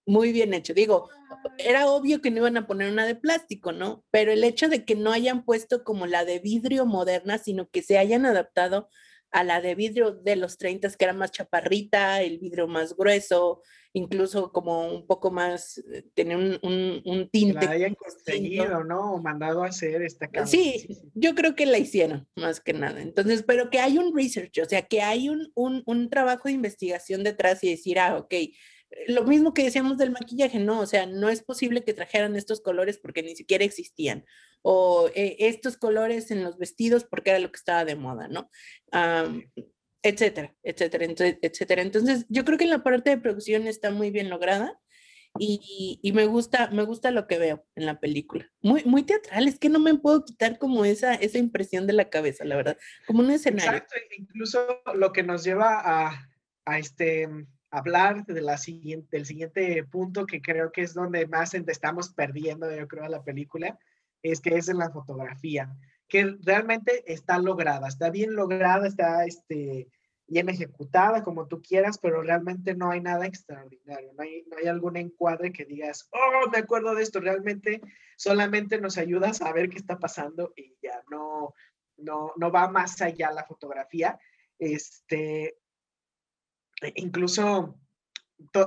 muy bien hecho. Digo, era obvio que no iban a poner una de plástico, ¿no? Pero el hecho de que no hayan puesto como la de vidrio moderna, sino que se hayan adaptado a la de vidrio de los 30 que era más chaparrita, el vidrio más grueso, incluso como un poco más, eh, tiene un, un, un tinte. la hayan conseguido, ¿no? O mandado a hacer esta cámara. Sí, yo creo que la hicieron, más que nada. Entonces, pero que hay un research, o sea, que hay un, un, un trabajo de investigación detrás y decir, ah, ok, lo mismo que decíamos del maquillaje, no, o sea, no es posible que trajeran estos colores porque ni siquiera existían, o eh, estos colores en los vestidos porque era lo que estaba de moda, ¿no? etcétera, etcétera, etcétera. Entonces, yo creo que en la parte de producción está muy bien lograda y, y, me gusta, me gusta lo que veo en la película. Muy, muy teatral, es que no me puedo quitar como esa, esa impresión de la cabeza, la verdad, como un escenario. Exacto, incluso lo que nos lleva a, a este hablar de la siguiente, del siguiente punto que creo que es donde más estamos perdiendo, yo creo, a la película, es que es en la fotografía, que realmente está lograda, está bien lograda, está este, bien ejecutada, como tú quieras, pero realmente no hay nada extraordinario, no hay, no hay algún encuadre que digas, oh, me acuerdo de esto, realmente solamente nos ayuda a saber qué está pasando y ya no, no, no va más allá la fotografía. Este, incluso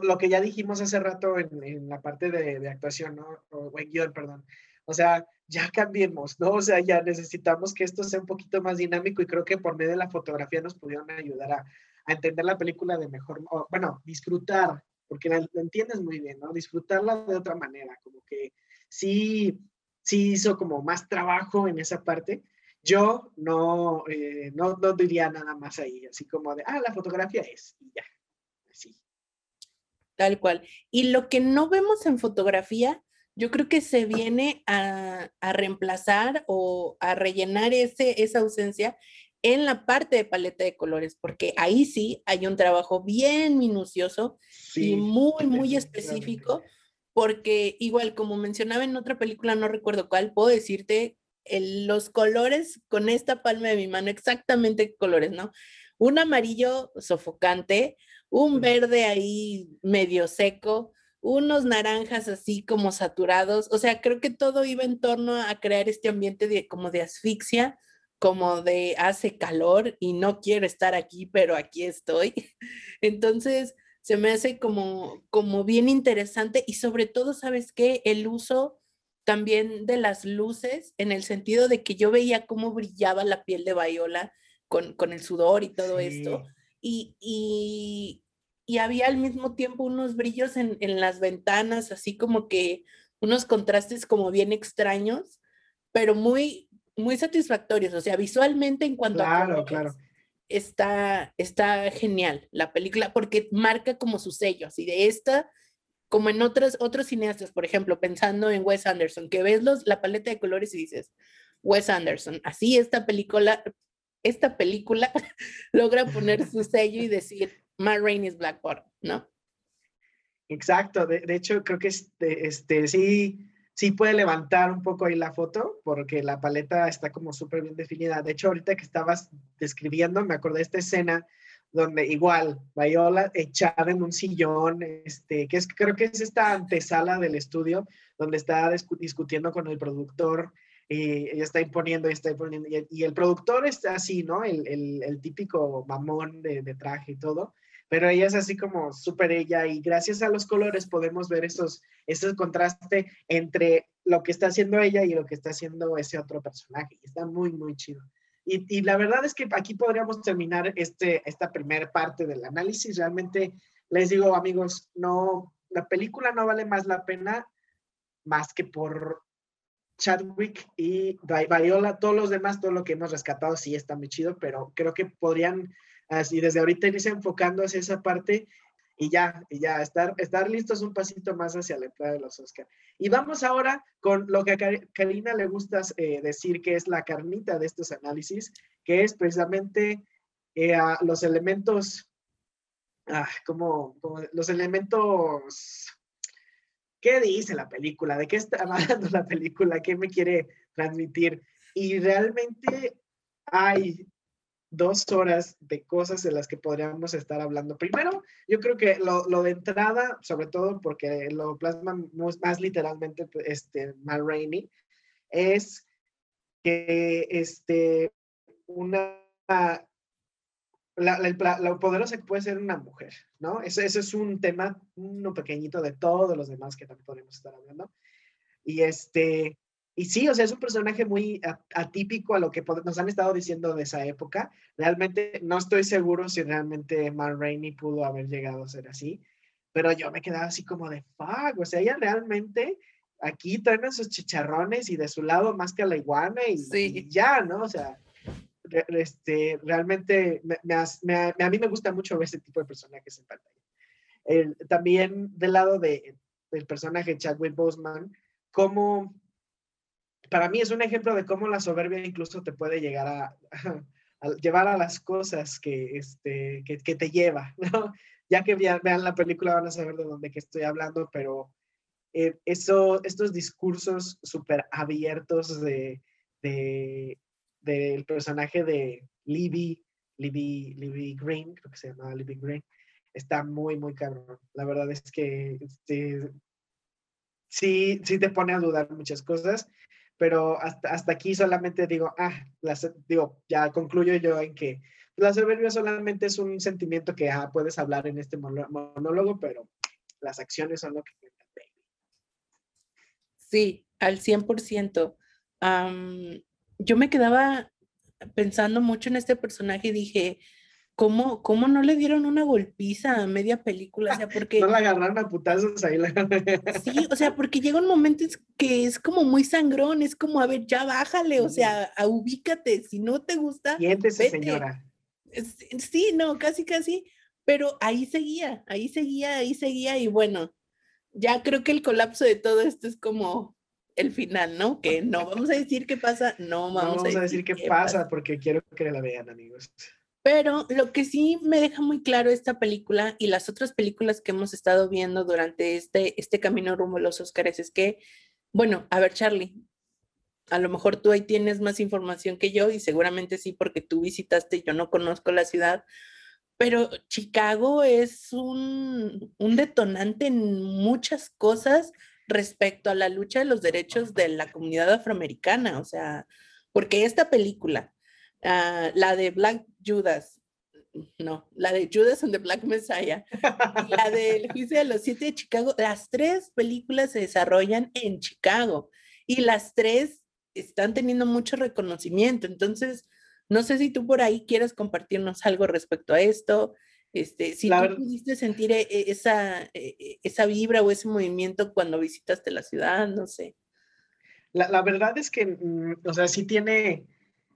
lo que ya dijimos hace rato en, la parte de, actuación, ¿no? O, en guion, perdón. O sea, ya cambiemos, ¿no? O sea, ya necesitamos que esto sea un poquito más dinámico y creo que por medio de la fotografía nos pudieron ayudar a, entender la película de mejor, bueno, disfrutar, porque la, entiendes muy bien, ¿no? Disfrutarla de otra manera, como que sí, sí hizo como más trabajo en esa parte, yo no, eh, no, no, diría nada más ahí, así como de, ah, la fotografía es, y ya, así. Tal cual. Y lo que no vemos en fotografía, yo creo que se viene a, a reemplazar o a rellenar ese, esa ausencia en la parte de paleta de colores, porque ahí sí hay un trabajo bien minucioso y muy, muy específico, porque igual como mencionaba en otra película, no recuerdo cuál, puedo decirte los colores con esta palma de mi mano, exactamente colores, ¿no? Un amarillo sofocante, un verde ahí medio seco, unos naranjas así como saturados, o sea, creo que todo iba en torno a crear este ambiente de como de asfixia, como de hace calor y no quiero estar aquí, pero aquí estoy. Entonces, se me hace como como bien interesante y sobre todo, ¿sabes qué? El uso también de las luces, en el sentido de que yo veía cómo brillaba la piel de Viola con, con el sudor y todo esto, y, y, y, había al mismo tiempo unos brillos en, en, las ventanas, así como que unos contrastes como bien extraños, pero muy, muy satisfactorios, o sea, visualmente en cuanto a... Claro. Está, está genial la película porque marca como su sello, así de esta como en otros, otros cineastas, por ejemplo, pensando en Wes Anderson, que ves los, la paleta de colores y dices, Wes Anderson, así esta película, esta película logra poner su sello y decir, My Rain is Black Bottom, ¿no? Exacto, de, hecho creo que este, este, sí, sí puede levantar un poco ahí la foto porque la paleta está como súper bien definida. De hecho, ahorita que estabas describiendo, me acordé de esta escena donde igual Viola echada en un sillón, este, que es, creo que es esta antesala del estudio donde está discutiendo con el productor y ella está imponiendo, está imponiendo, y, el productor está así, ¿no? El, el, típico mamón de, de, traje y todo, pero ella es así como súper ella y gracias a los colores podemos ver esos, ese contraste entre lo que está haciendo ella y lo que está haciendo ese otro personaje. Está muy, muy chido. Y, la verdad es que aquí podríamos terminar este, esta primera parte del análisis. Realmente les digo, amigos, no, la película no vale más la pena más que por Chadwick y Viola. Todos los demás, todo lo que hemos rescatado sí está muy chido, pero creo que podrían, así desde ahorita irse enfocando hacia esa parte y ya, y ya, estar, estar listos un pasito más hacia la entrada de los Oscar. Y vamos ahora con lo que a Karina le gusta eh, decir que es la carnita de estos análisis, que es precisamente eh, los elementos, ah, como, los elementos, ¿qué dice la película? ¿De qué está hablando la película? ¿Qué me quiere transmitir? Y realmente hay dos horas de cosas de las que podríamos estar hablando. Primero, yo creo que lo, lo de entrada, sobre todo porque lo plasma más, literalmente este, Mal Rainey, es que este, una, la, lo poderosa que puede ser una mujer, ¿no? Eso, eso es un tema, uno pequeñito de todos los demás que también podríamos estar hablando. Y este, y sí, o sea, es un personaje muy atípico a lo que nos han estado diciendo de esa época. Realmente no estoy seguro si realmente Man Rainey pudo haber llegado a ser así, pero yo me quedaba así como de fuck, o sea, ella realmente aquí traen esos chicharrones y de su lado más que a la iguana y, ya, ¿no? O sea, este, realmente me, a mí me gusta mucho ver ese tipo de personajes en pantalla. también del lado de, del personaje Chadwick Boseman, cómo para mí es un ejemplo de cómo la soberbia incluso te puede llegar a, llevar a las cosas que, este, te lleva. Ya que vean la película van a saber de dónde que estoy hablando, pero eh, eso, estos discursos súper abiertos de, del personaje de Libby, Libby, Libby Green, creo que se llamaba Libby Green, está muy, muy cabrón. La verdad es que este, sí, sí te pone a dudar muchas cosas pero hasta, hasta aquí solamente digo, ah, digo, ya concluyo yo en que la soberbia solamente es un sentimiento que ah, puedes hablar en este monólogo, pero las acciones son lo que cuentan. Sí, al 100%. yo me quedaba pensando mucho en este personaje y dije, ¿Cómo, ¿Cómo no le dieron una golpiza a media película? O sea, porque... no la agarraron a putazos ahí. sí, o sea, porque llega un momento que es como muy sangrón, es como, a ver, ya bájale, o sea, ubícate, si no te gusta... Siéntese, señora. Sí, no, casi, casi, pero ahí seguía, ahí seguía, ahí seguía, y bueno, ya creo que el colapso de todo esto es como el final, ¿no? Que no vamos a decir qué pasa, no vamos, a, decir qué, pasa, porque quiero que la vean, amigos. Pero lo que sí me deja muy claro esta película y las otras películas que hemos estado viendo durante este, este camino rumbo a los Oscars es que, bueno, a ver, Charlie, a lo mejor tú ahí tienes más información que yo y seguramente sí porque tú visitaste, yo no conozco la ciudad, pero Chicago es un, un detonante en muchas cosas respecto a la lucha de los derechos de la comunidad afroamericana, o sea, porque esta película Ah, la de Black Judas, no, la de Judas and the Black Messiah, la del juicio de los siete de Chicago, las tres películas se desarrollan en Chicago y las tres están teniendo mucho reconocimiento. Entonces, no sé si tú por ahí quieres compartirnos algo respecto a esto. Este, si tú pudiste sentir e, e, esa, e, esa vibra o ese movimiento cuando visitaste la ciudad, no sé. La, la verdad es que, mm, o sea, sí tiene,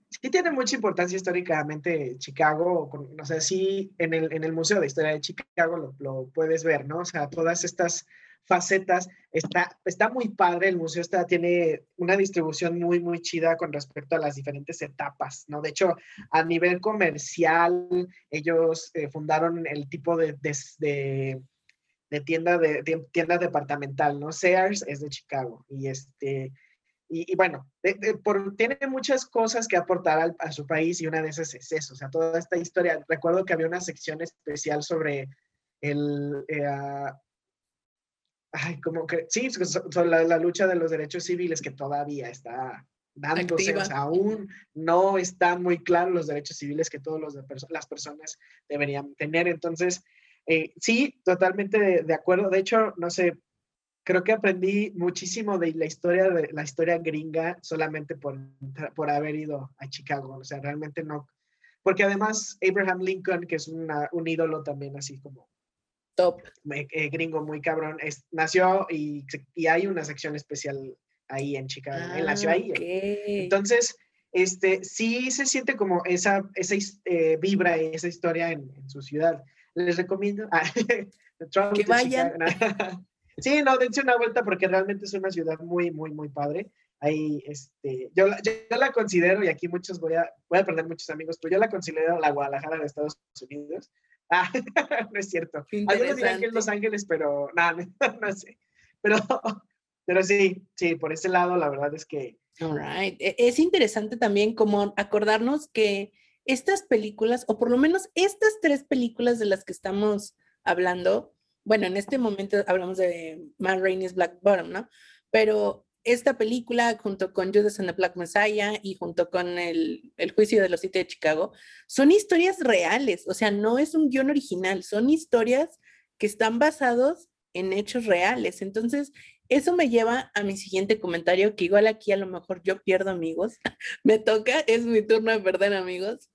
sí tiene mucha importancia históricamente Chicago, o sea, sí en el, en el Museo de Historia de Chicago lo, puedes ver, ¿no? O sea, todas estas facetas. Está, está muy padre, el museo está, tiene una distribución muy, muy chida con respecto a las diferentes etapas, ¿no? De hecho, a nivel comercial, ellos eh, fundaron el tipo de, de, de, tienda, de, tienda departamental, ¿no? Sears es de Chicago y este... Y, bueno, por, tiene muchas cosas que aportar a su país y una de esas es eso, o sea, toda esta historia. Recuerdo que había una sección especial sobre el, eh, ay, como que, sí, son la, lucha de los derechos civiles que todavía está dándose, o sea, aún no están muy claros los derechos civiles que todas las personas deberían tener. Entonces, eh, sí, totalmente de, acuerdo. De hecho, no sé, creo que aprendí muchísimo de la historia de la historia gringa solamente por, por haber ido a Chicago. O sea, realmente no, porque además Abraham Lincoln, que es un ídolo también así como Top. Eh, gringo muy cabrón. Es, nació y, y, hay una sección especial ahí en Chicago. él nació ahí. Entonces, este, sí se siente como esa, esa eh, vibra y esa historia en, su ciudad. Les recomiendo ah, que vayan. sí, no, dense una vuelta porque realmente es una ciudad muy, muy, muy padre. Ahí, este, yo, yo, yo, la considero, y aquí muchos voy a, voy a perder muchos amigos, pero yo la considero la Guadalajara de Estados Unidos. Ah, no es cierto. Algunos dirán que es Los Ángeles, pero nada, no, sé. Pero, pero sí, sí, por ese lado, la verdad es que. All right. E, es interesante también como acordarnos que estas películas, o por lo menos estas tres películas de las que estamos hablando, bueno, en este momento hablamos de Man Rainey's Black Bottom, ¿no? Pero esta película, junto con Judas and the Black Messiah y junto con el, el, juicio de los siete de Chicago, son historias reales, o sea, no es un guion original, son historias que están basados en hechos reales. Entonces, eso me lleva a mi siguiente comentario, que igual aquí a lo mejor yo pierdo amigos, me toca, es mi turno de perder amigos,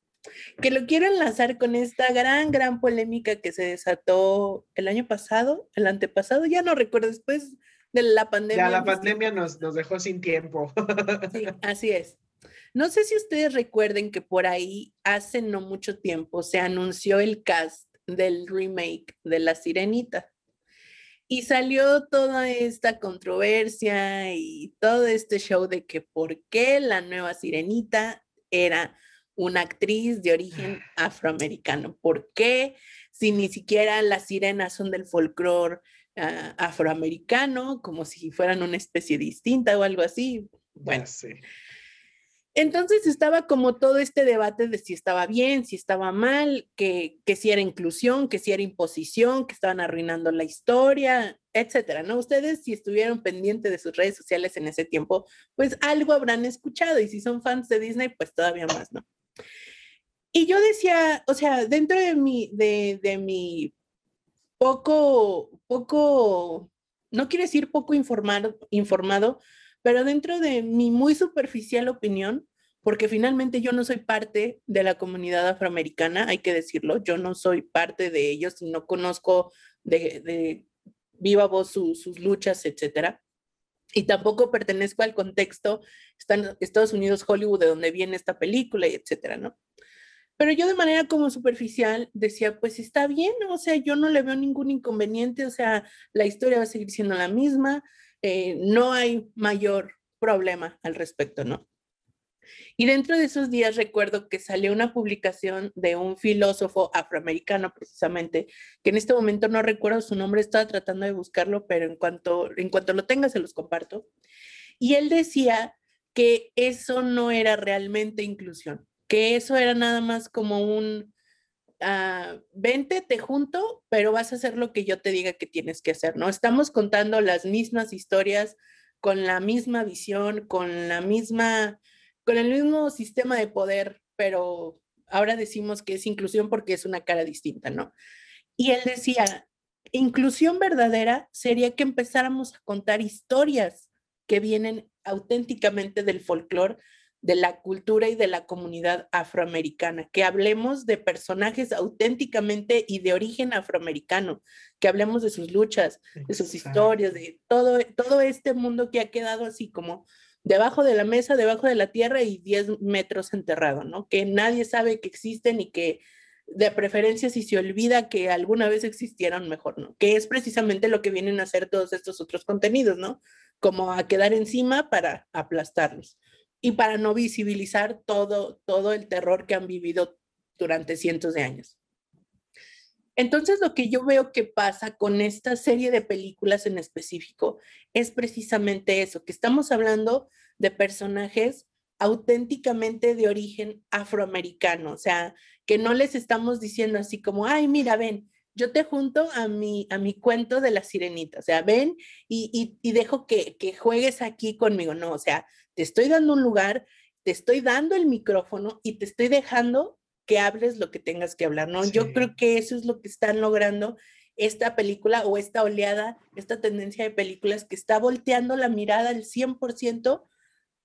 que lo quiero enlazar con esta gran, gran polémica que se desató el año pasado, el antepasado, ya no recuerdo, después de la pandemia. Ya la pandemia nos, nos dejó sin tiempo. Sí, así es. No sé si ustedes recuerden que por ahí hace no mucho tiempo se anunció el cast del remake de La Sirenita. Y salió toda esta controversia y todo este show de que por qué la nueva Sirenita era una actriz de origen afroamericano. ¿Por qué? Si ni siquiera las sirenas son del folclore Ah, afroamericano, como si fueran una especie distinta o algo así. Bueno, Entonces estaba como todo este debate de si estaba bien, si estaba mal, que, que si era inclusión, que si era imposición, que estaban arruinando la historia, etcétera, ¿no? Ustedes, si estuvieron pendientes de sus redes sociales en ese tiempo, pues algo habrán escuchado y si son fans de Disney, pues todavía más, ¿no? Y yo decía, o sea, dentro de mi, de, de mi poco, poco, no quiero decir poco informado, informado, pero dentro de mi muy superficial opinión, porque finalmente yo no soy parte de la comunidad afroamericana, hay que decirlo, yo no soy parte de ellos, no conozco de, viva voz sus luchas, etcétera. Y tampoco pertenezco al contexto Estados Unidos, Hollywood, de donde viene esta película, y etcétera, ¿no? Pero yo de manera como superficial decía, pues está bien, o sea, yo no le veo ningún inconveniente, o sea, la historia va a seguir siendo la misma, eh, no hay mayor problema al respecto, ¿no? Y dentro de esos días recuerdo que salió una publicación de un filósofo afroamericano precisamente, que en este momento no recuerdo su nombre, estaba tratando de buscarlo, pero en cuanto, en cuanto lo tenga se los comparto. Y él decía que eso no era realmente inclusión, que eso era nada más como un, uh, vente, te junto, pero vas a hacer lo que yo te diga que tienes que hacer, ¿no? Estamos contando las mismas historias con la misma visión, con la misma, con el mismo sistema de poder, pero ahora decimos que es inclusión porque es una cara distinta, ¿no? Y él decía, inclusión verdadera sería que empezáramos a contar historias que vienen auténticamente del folclore de la cultura y de la comunidad afroamericana, que hablemos de personajes auténticamente y de origen afroamericano, que hablemos de sus luchas, de sus historias, de todo, todo este mundo que ha quedado así como debajo de la mesa, debajo de la tierra y 10 metros enterrado, ¿no? Que nadie sabe que existen y que de preferencia si se olvida que alguna vez existieron, mejor no, que es precisamente lo que vienen a hacer todos estos otros contenidos, ¿no? Como a quedar encima para aplastarlos y para no visibilizar todo, todo el terror que han vivido durante cientos de años. Entonces, lo que yo veo que pasa con esta serie de películas en específico es precisamente eso, que estamos hablando de personajes auténticamente de origen afroamericano, o sea, que no les estamos diciendo así como, ay, mira, ven, yo te junto a mi, a mi cuento de la sirenita, o sea, ven y, y, dejo que, que juegues aquí conmigo, no, o sea, te estoy dando un lugar, te estoy dando el micrófono y te estoy dejando que hables lo que tengas que hablar, ¿no? Yo creo que eso es lo que están logrando esta película o esta oleada, esta tendencia de películas que está volteando la mirada al 100%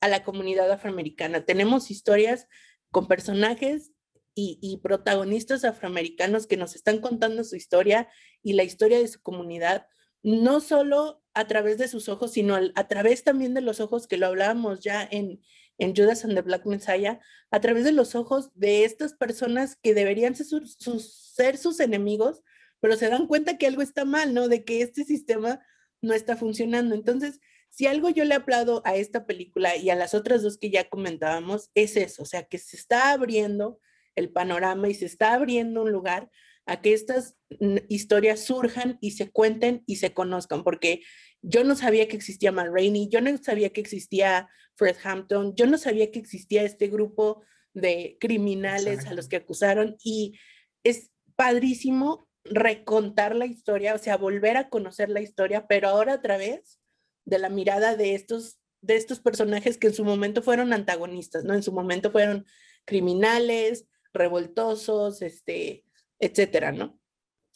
a la comunidad afroamericana. Tenemos historias con personajes y, protagonistas afroamericanos que nos están contando su historia y la historia de su comunidad, no solo a través de sus ojos, sino a, través también de los ojos que lo hablábamos ya en, en Judas and the Black Messiah, a través de los ojos de estas personas que deberían ser sus enemigos, pero se dan cuenta que algo está mal, ¿no? De que este sistema no está funcionando. Entonces, si algo yo le aplaudo a esta película y a las otras dos que ya comentábamos, es eso, o sea, que se está abriendo el panorama y se está abriendo un lugar a que estas historias surjan y se cuenten y se conozcan, porque yo no sabía que existía Man Rainey, yo no sabía que existía Fred Hampton, yo no sabía que existía este grupo de criminales a los que acusaron y es padrísimo recontar la historia, o sea, volver a conocer la historia, pero ahora a través de la mirada de estos, de estos personajes que en su momento fueron antagonistas, ¿no? En su momento fueron criminales, revoltosos, este, etcétera, ¿no?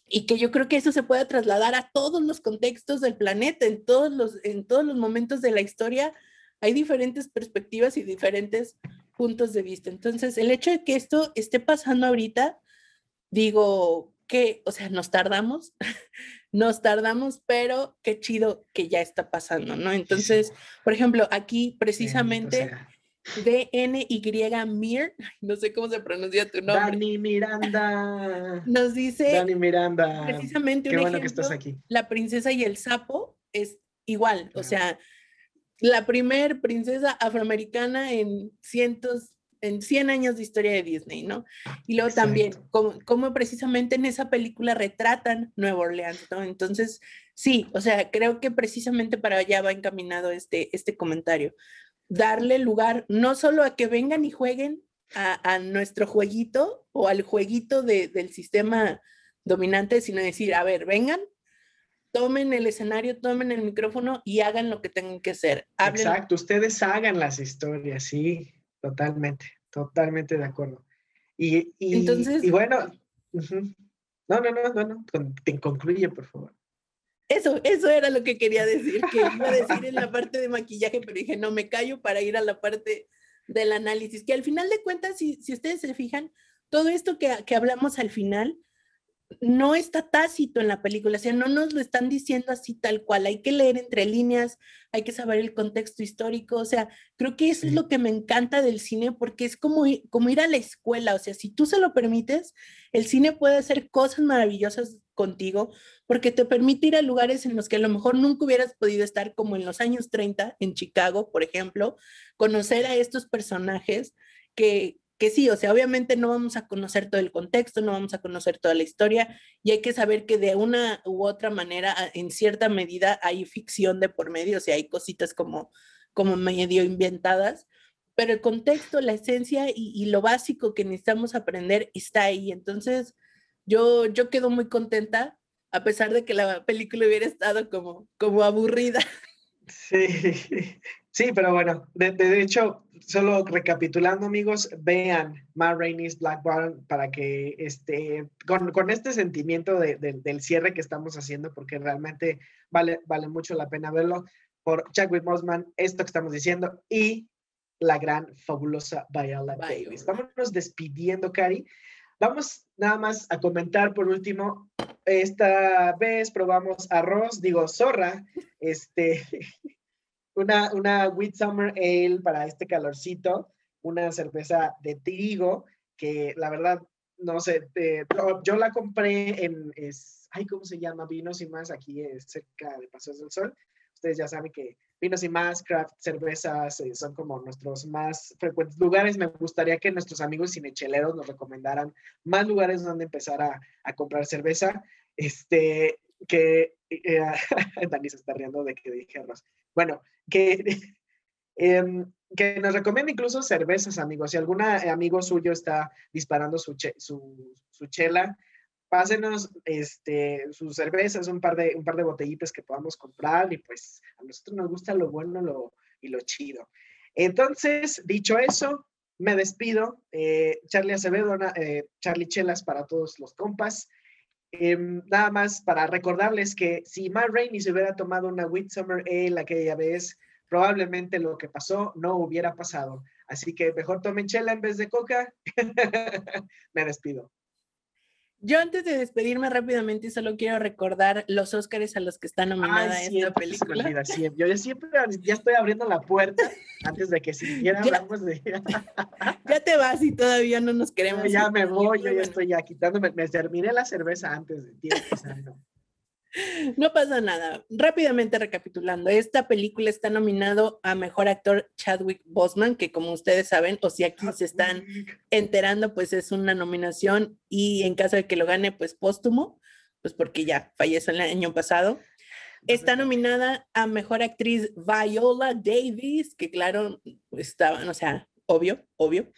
Y que yo creo que eso se puede trasladar a todos los contextos del planeta, en todos los, en todos los momentos de la historia hay diferentes perspectivas y diferentes puntos de vista. Entonces, el hecho de que esto esté pasando ahorita, digo que, o sea, nos tardamos, nos tardamos, pero qué chido que ya está pasando, ¿no? Entonces, por ejemplo, aquí precisamente DNY Mir, no sé cómo se pronuncia tu nombre. Dani Miranda. Nos dice. Dani Miranda. Precisamente qué un bueno que estás aquí. La princesa y el sapo es igual, o sea, la primer princesa afroamericana en cientos en 100 años de historia de Disney, ¿no? Y luego también, como, precisamente en esa película retratan Nueva Orleans, ¿no? Entonces, sí, o sea, creo que precisamente para allá va encaminado este, este comentario. Darle lugar no solo a que vengan y jueguen a, nuestro jueguito o al jueguito del sistema dominante, sino decir, a ver, vengan, tomen el escenario, tomen el micrófono y hagan lo que tengan que hacer. Exacto, ustedes hagan las historias, sí. Totalmente, totalmente de acuerdo. Y, Entonces, y bueno, no, no, no, no, no, te concluye, por favor. Eso, eso era lo que quería decir, que iba a decir en la parte de maquillaje, pero dije, no, me callo para ir a la parte del análisis, que al final de cuentas, si, si ustedes se fijan, todo esto que, que hablamos al final no está tácito en la película, o sea, no nos lo están diciendo así tal cual, hay que leer entre líneas, hay que saber el contexto histórico, o sea, creo que eso es lo que me encanta del cine porque es como, como ir a la escuela, o sea, si tú se lo permites, el cine puede hacer cosas maravillosas contigo porque te permite ir a lugares en los que a lo mejor nunca hubieras podido estar, como en los años 30 en Chicago, por ejemplo, conocer a estos personajes que, que sí, o sea, obviamente no vamos a conocer todo el contexto, no vamos a conocer toda la historia y hay que saber que de una u otra manera, en cierta medida, hay ficción de por medio, o sea, hay cositas como, como medio inventadas, pero el contexto, la esencia y, lo básico que necesitamos aprender está ahí. Entonces, yo, yo quedo muy contenta, a pesar de que la película hubiera estado como, como aburrida. Sí, Sí, pero bueno, de, hecho, solo recapitulando, amigos, vean Ma Rainey's Black Bottom para que este, con, con este sentimiento de, del cierre que estamos haciendo, porque realmente vale, vale mucho la pena verlo, por Chadwick Mosman, esto que estamos diciendo, y la gran, fabulosa Viola Davis. Vámonos despidiendo, Cari. Vamos nada más a comentar por último. Esta vez probamos arroz, digo zorra, este, una, una Wheat Summer Ale para este calorcito, una cerveza de trigo que la verdad no sé, yo la compré en, es, ay, ¿cómo se llama? Vinos y más, aquí es cerca de Pasos del Sol. Ustedes ya saben que vinos y más, craft, cervezas, eh, son como nuestros más frecuentes lugares. Me gustaría que nuestros amigos cinecheleros nos recomendaran más lugares donde empezar a, a comprar cerveza. Este, que eh, Dani se está riendo de que dije arroz. Bueno, que, em, que nos recomienda incluso cervezas, amigos. Si algún amigo suyo está disparando su, su, su chela, pásenos este, sus cervezas, un par, de, un par de botellitas que podamos comprar y pues a nosotros nos gusta lo bueno lo, y lo chido. Entonces, dicho eso, me despido. Eh, Charlie Acevedo, eh, Charlie Chelas para todos los compas. Em, nada más para recordarles que si Matt Rainey se hubiera tomado una Summer Ale aquella vez, probablemente lo que pasó no hubiera pasado. Así que mejor tomen chela en vez de coca. me despido. Yo antes de despedirme rápidamente solo quiero recordar los Óscares a los que está nominada esta película. Yo siempre ya estoy abriendo la puerta antes de que siquiera hablamos de Ya te vas y todavía no nos queremos. ya me voy, yo ya estoy ya quitándome, me terminé la cerveza antes de tiempo. No pasa nada. Rápidamente recapitulando, esta película está nominado a mejor actor Chadwick Boseman, que como ustedes saben, o si aquí se están enterando, pues es una nominación y en caso de que lo gane, pues póstumo, pues porque ya falleció el año pasado. Está nominada a mejor actriz Viola Davis, que claro, estaban, o sea, obvio, obvio.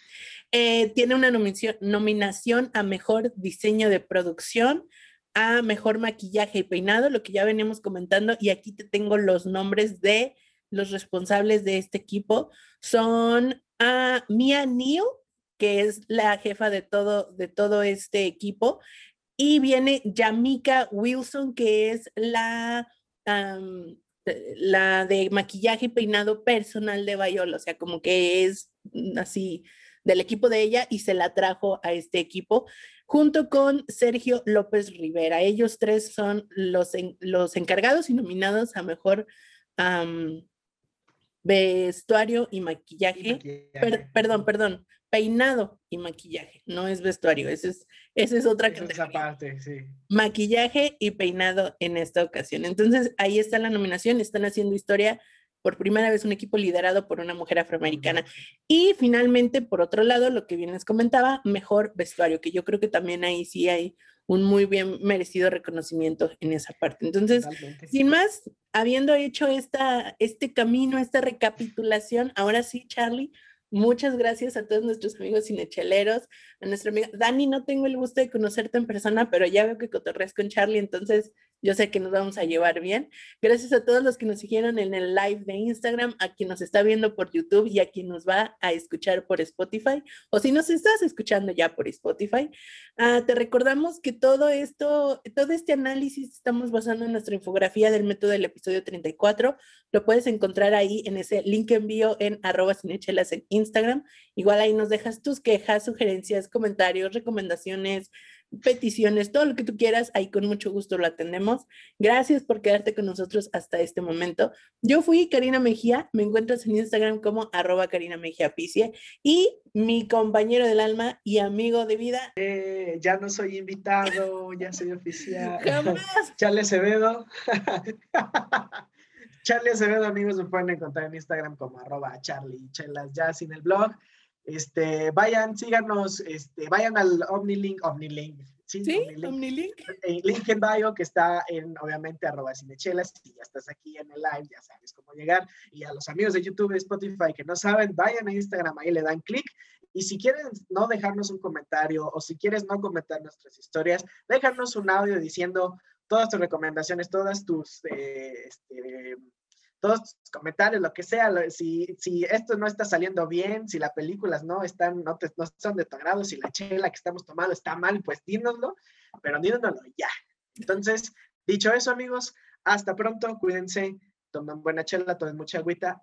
Eh, tiene una nominación, nominación a mejor diseño de producción a mejor maquillaje y peinado, lo que ya veníamos comentando, y aquí te tengo los nombres de los responsables de este equipo. Son a Mia Neal, que es la jefa de todo, de todo este equipo, y viene Yamika Wilson, que es la, la de maquillaje y peinado personal de Viola, o sea, como que es así del equipo de ella y se la trajo a este equipo junto con Sergio López Rivera. Ellos tres son los, los encargados y nominados a mejor vestuario y maquillaje. perdón, perdón, peinado y maquillaje. No es vestuario, esa es, esa es otra Esa parte, sí. Maquillaje y peinado en esta ocasión. Entonces, ahí está la nominación, están haciendo historia por primera vez un equipo liderado por una mujer afroamericana. Y finalmente, por otro lado, lo que bien les comentaba, mejor vestuario, que yo creo que también ahí sí hay un muy bien merecido reconocimiento en esa parte. Entonces, sin más, habiendo hecho esta, este camino, esta recapitulación, ahora sí, Charlie, muchas gracias a todos nuestros amigos cinecheleros, a nuestra amiga Dani, no tengo el gusto de conocerte en persona, pero ya veo que cotorreas con Charlie, entonces yo sé que nos vamos a llevar bien. Gracias a todos los que nos siguieron en el live de Instagram, a quien nos está viendo por YouTube y a quien nos va a escuchar por Spotify. O si nos estás escuchando ya por Spotify, uh, te recordamos que todo esto, todo este análisis estamos basando en nuestra infografía del método del episodio 34. Lo puedes encontrar ahí en ese link envío en arroba cinechelas en Instagram. Igual ahí nos dejas tus quejas, sugerencias, comentarios, recomendaciones, peticiones, todo lo que tú quieras, ahí con mucho gusto lo atendemos. Gracias por quedarte con nosotros hasta este momento. Yo fui Karina Mejía, me encuentras en Instagram como arroba Karina Mejía Picie y mi compañero del alma y amigo de vida. Eh, ya no soy invitado, ya soy oficial. Jamás. Charlie Acevedo. Charlie Acevedo, amigos, me pueden encontrar en Instagram como arroba Charlie Chelas ya sin el blog. Este, vayan, síganos, este, vayan al OmniLink, OmniLink, ¿sí? OmniLink. Eh, link en bio que está en, obviamente, arroba cinechelas. Si ya estás aquí en el live, ya sabes cómo llegar. Y a los amigos de YouTube Spotify que no saben, vayan a Instagram, ahí le dan clic. Y si quieren no dejarnos un comentario o si quieres no comentar nuestras historias, déjanos un audio diciendo todas tus recomendaciones, todas tus eh, este, todos tus comentarios, lo que sea, si, si esto no está saliendo bien, si las películas no están, no, te, son de tu agrado, si la chela que estamos tomando está mal, pues dínoslo, pero dínoslo ya. Entonces, dicho eso, amigos, hasta pronto, cuídense, tomen buena chela, tomen mucha agüita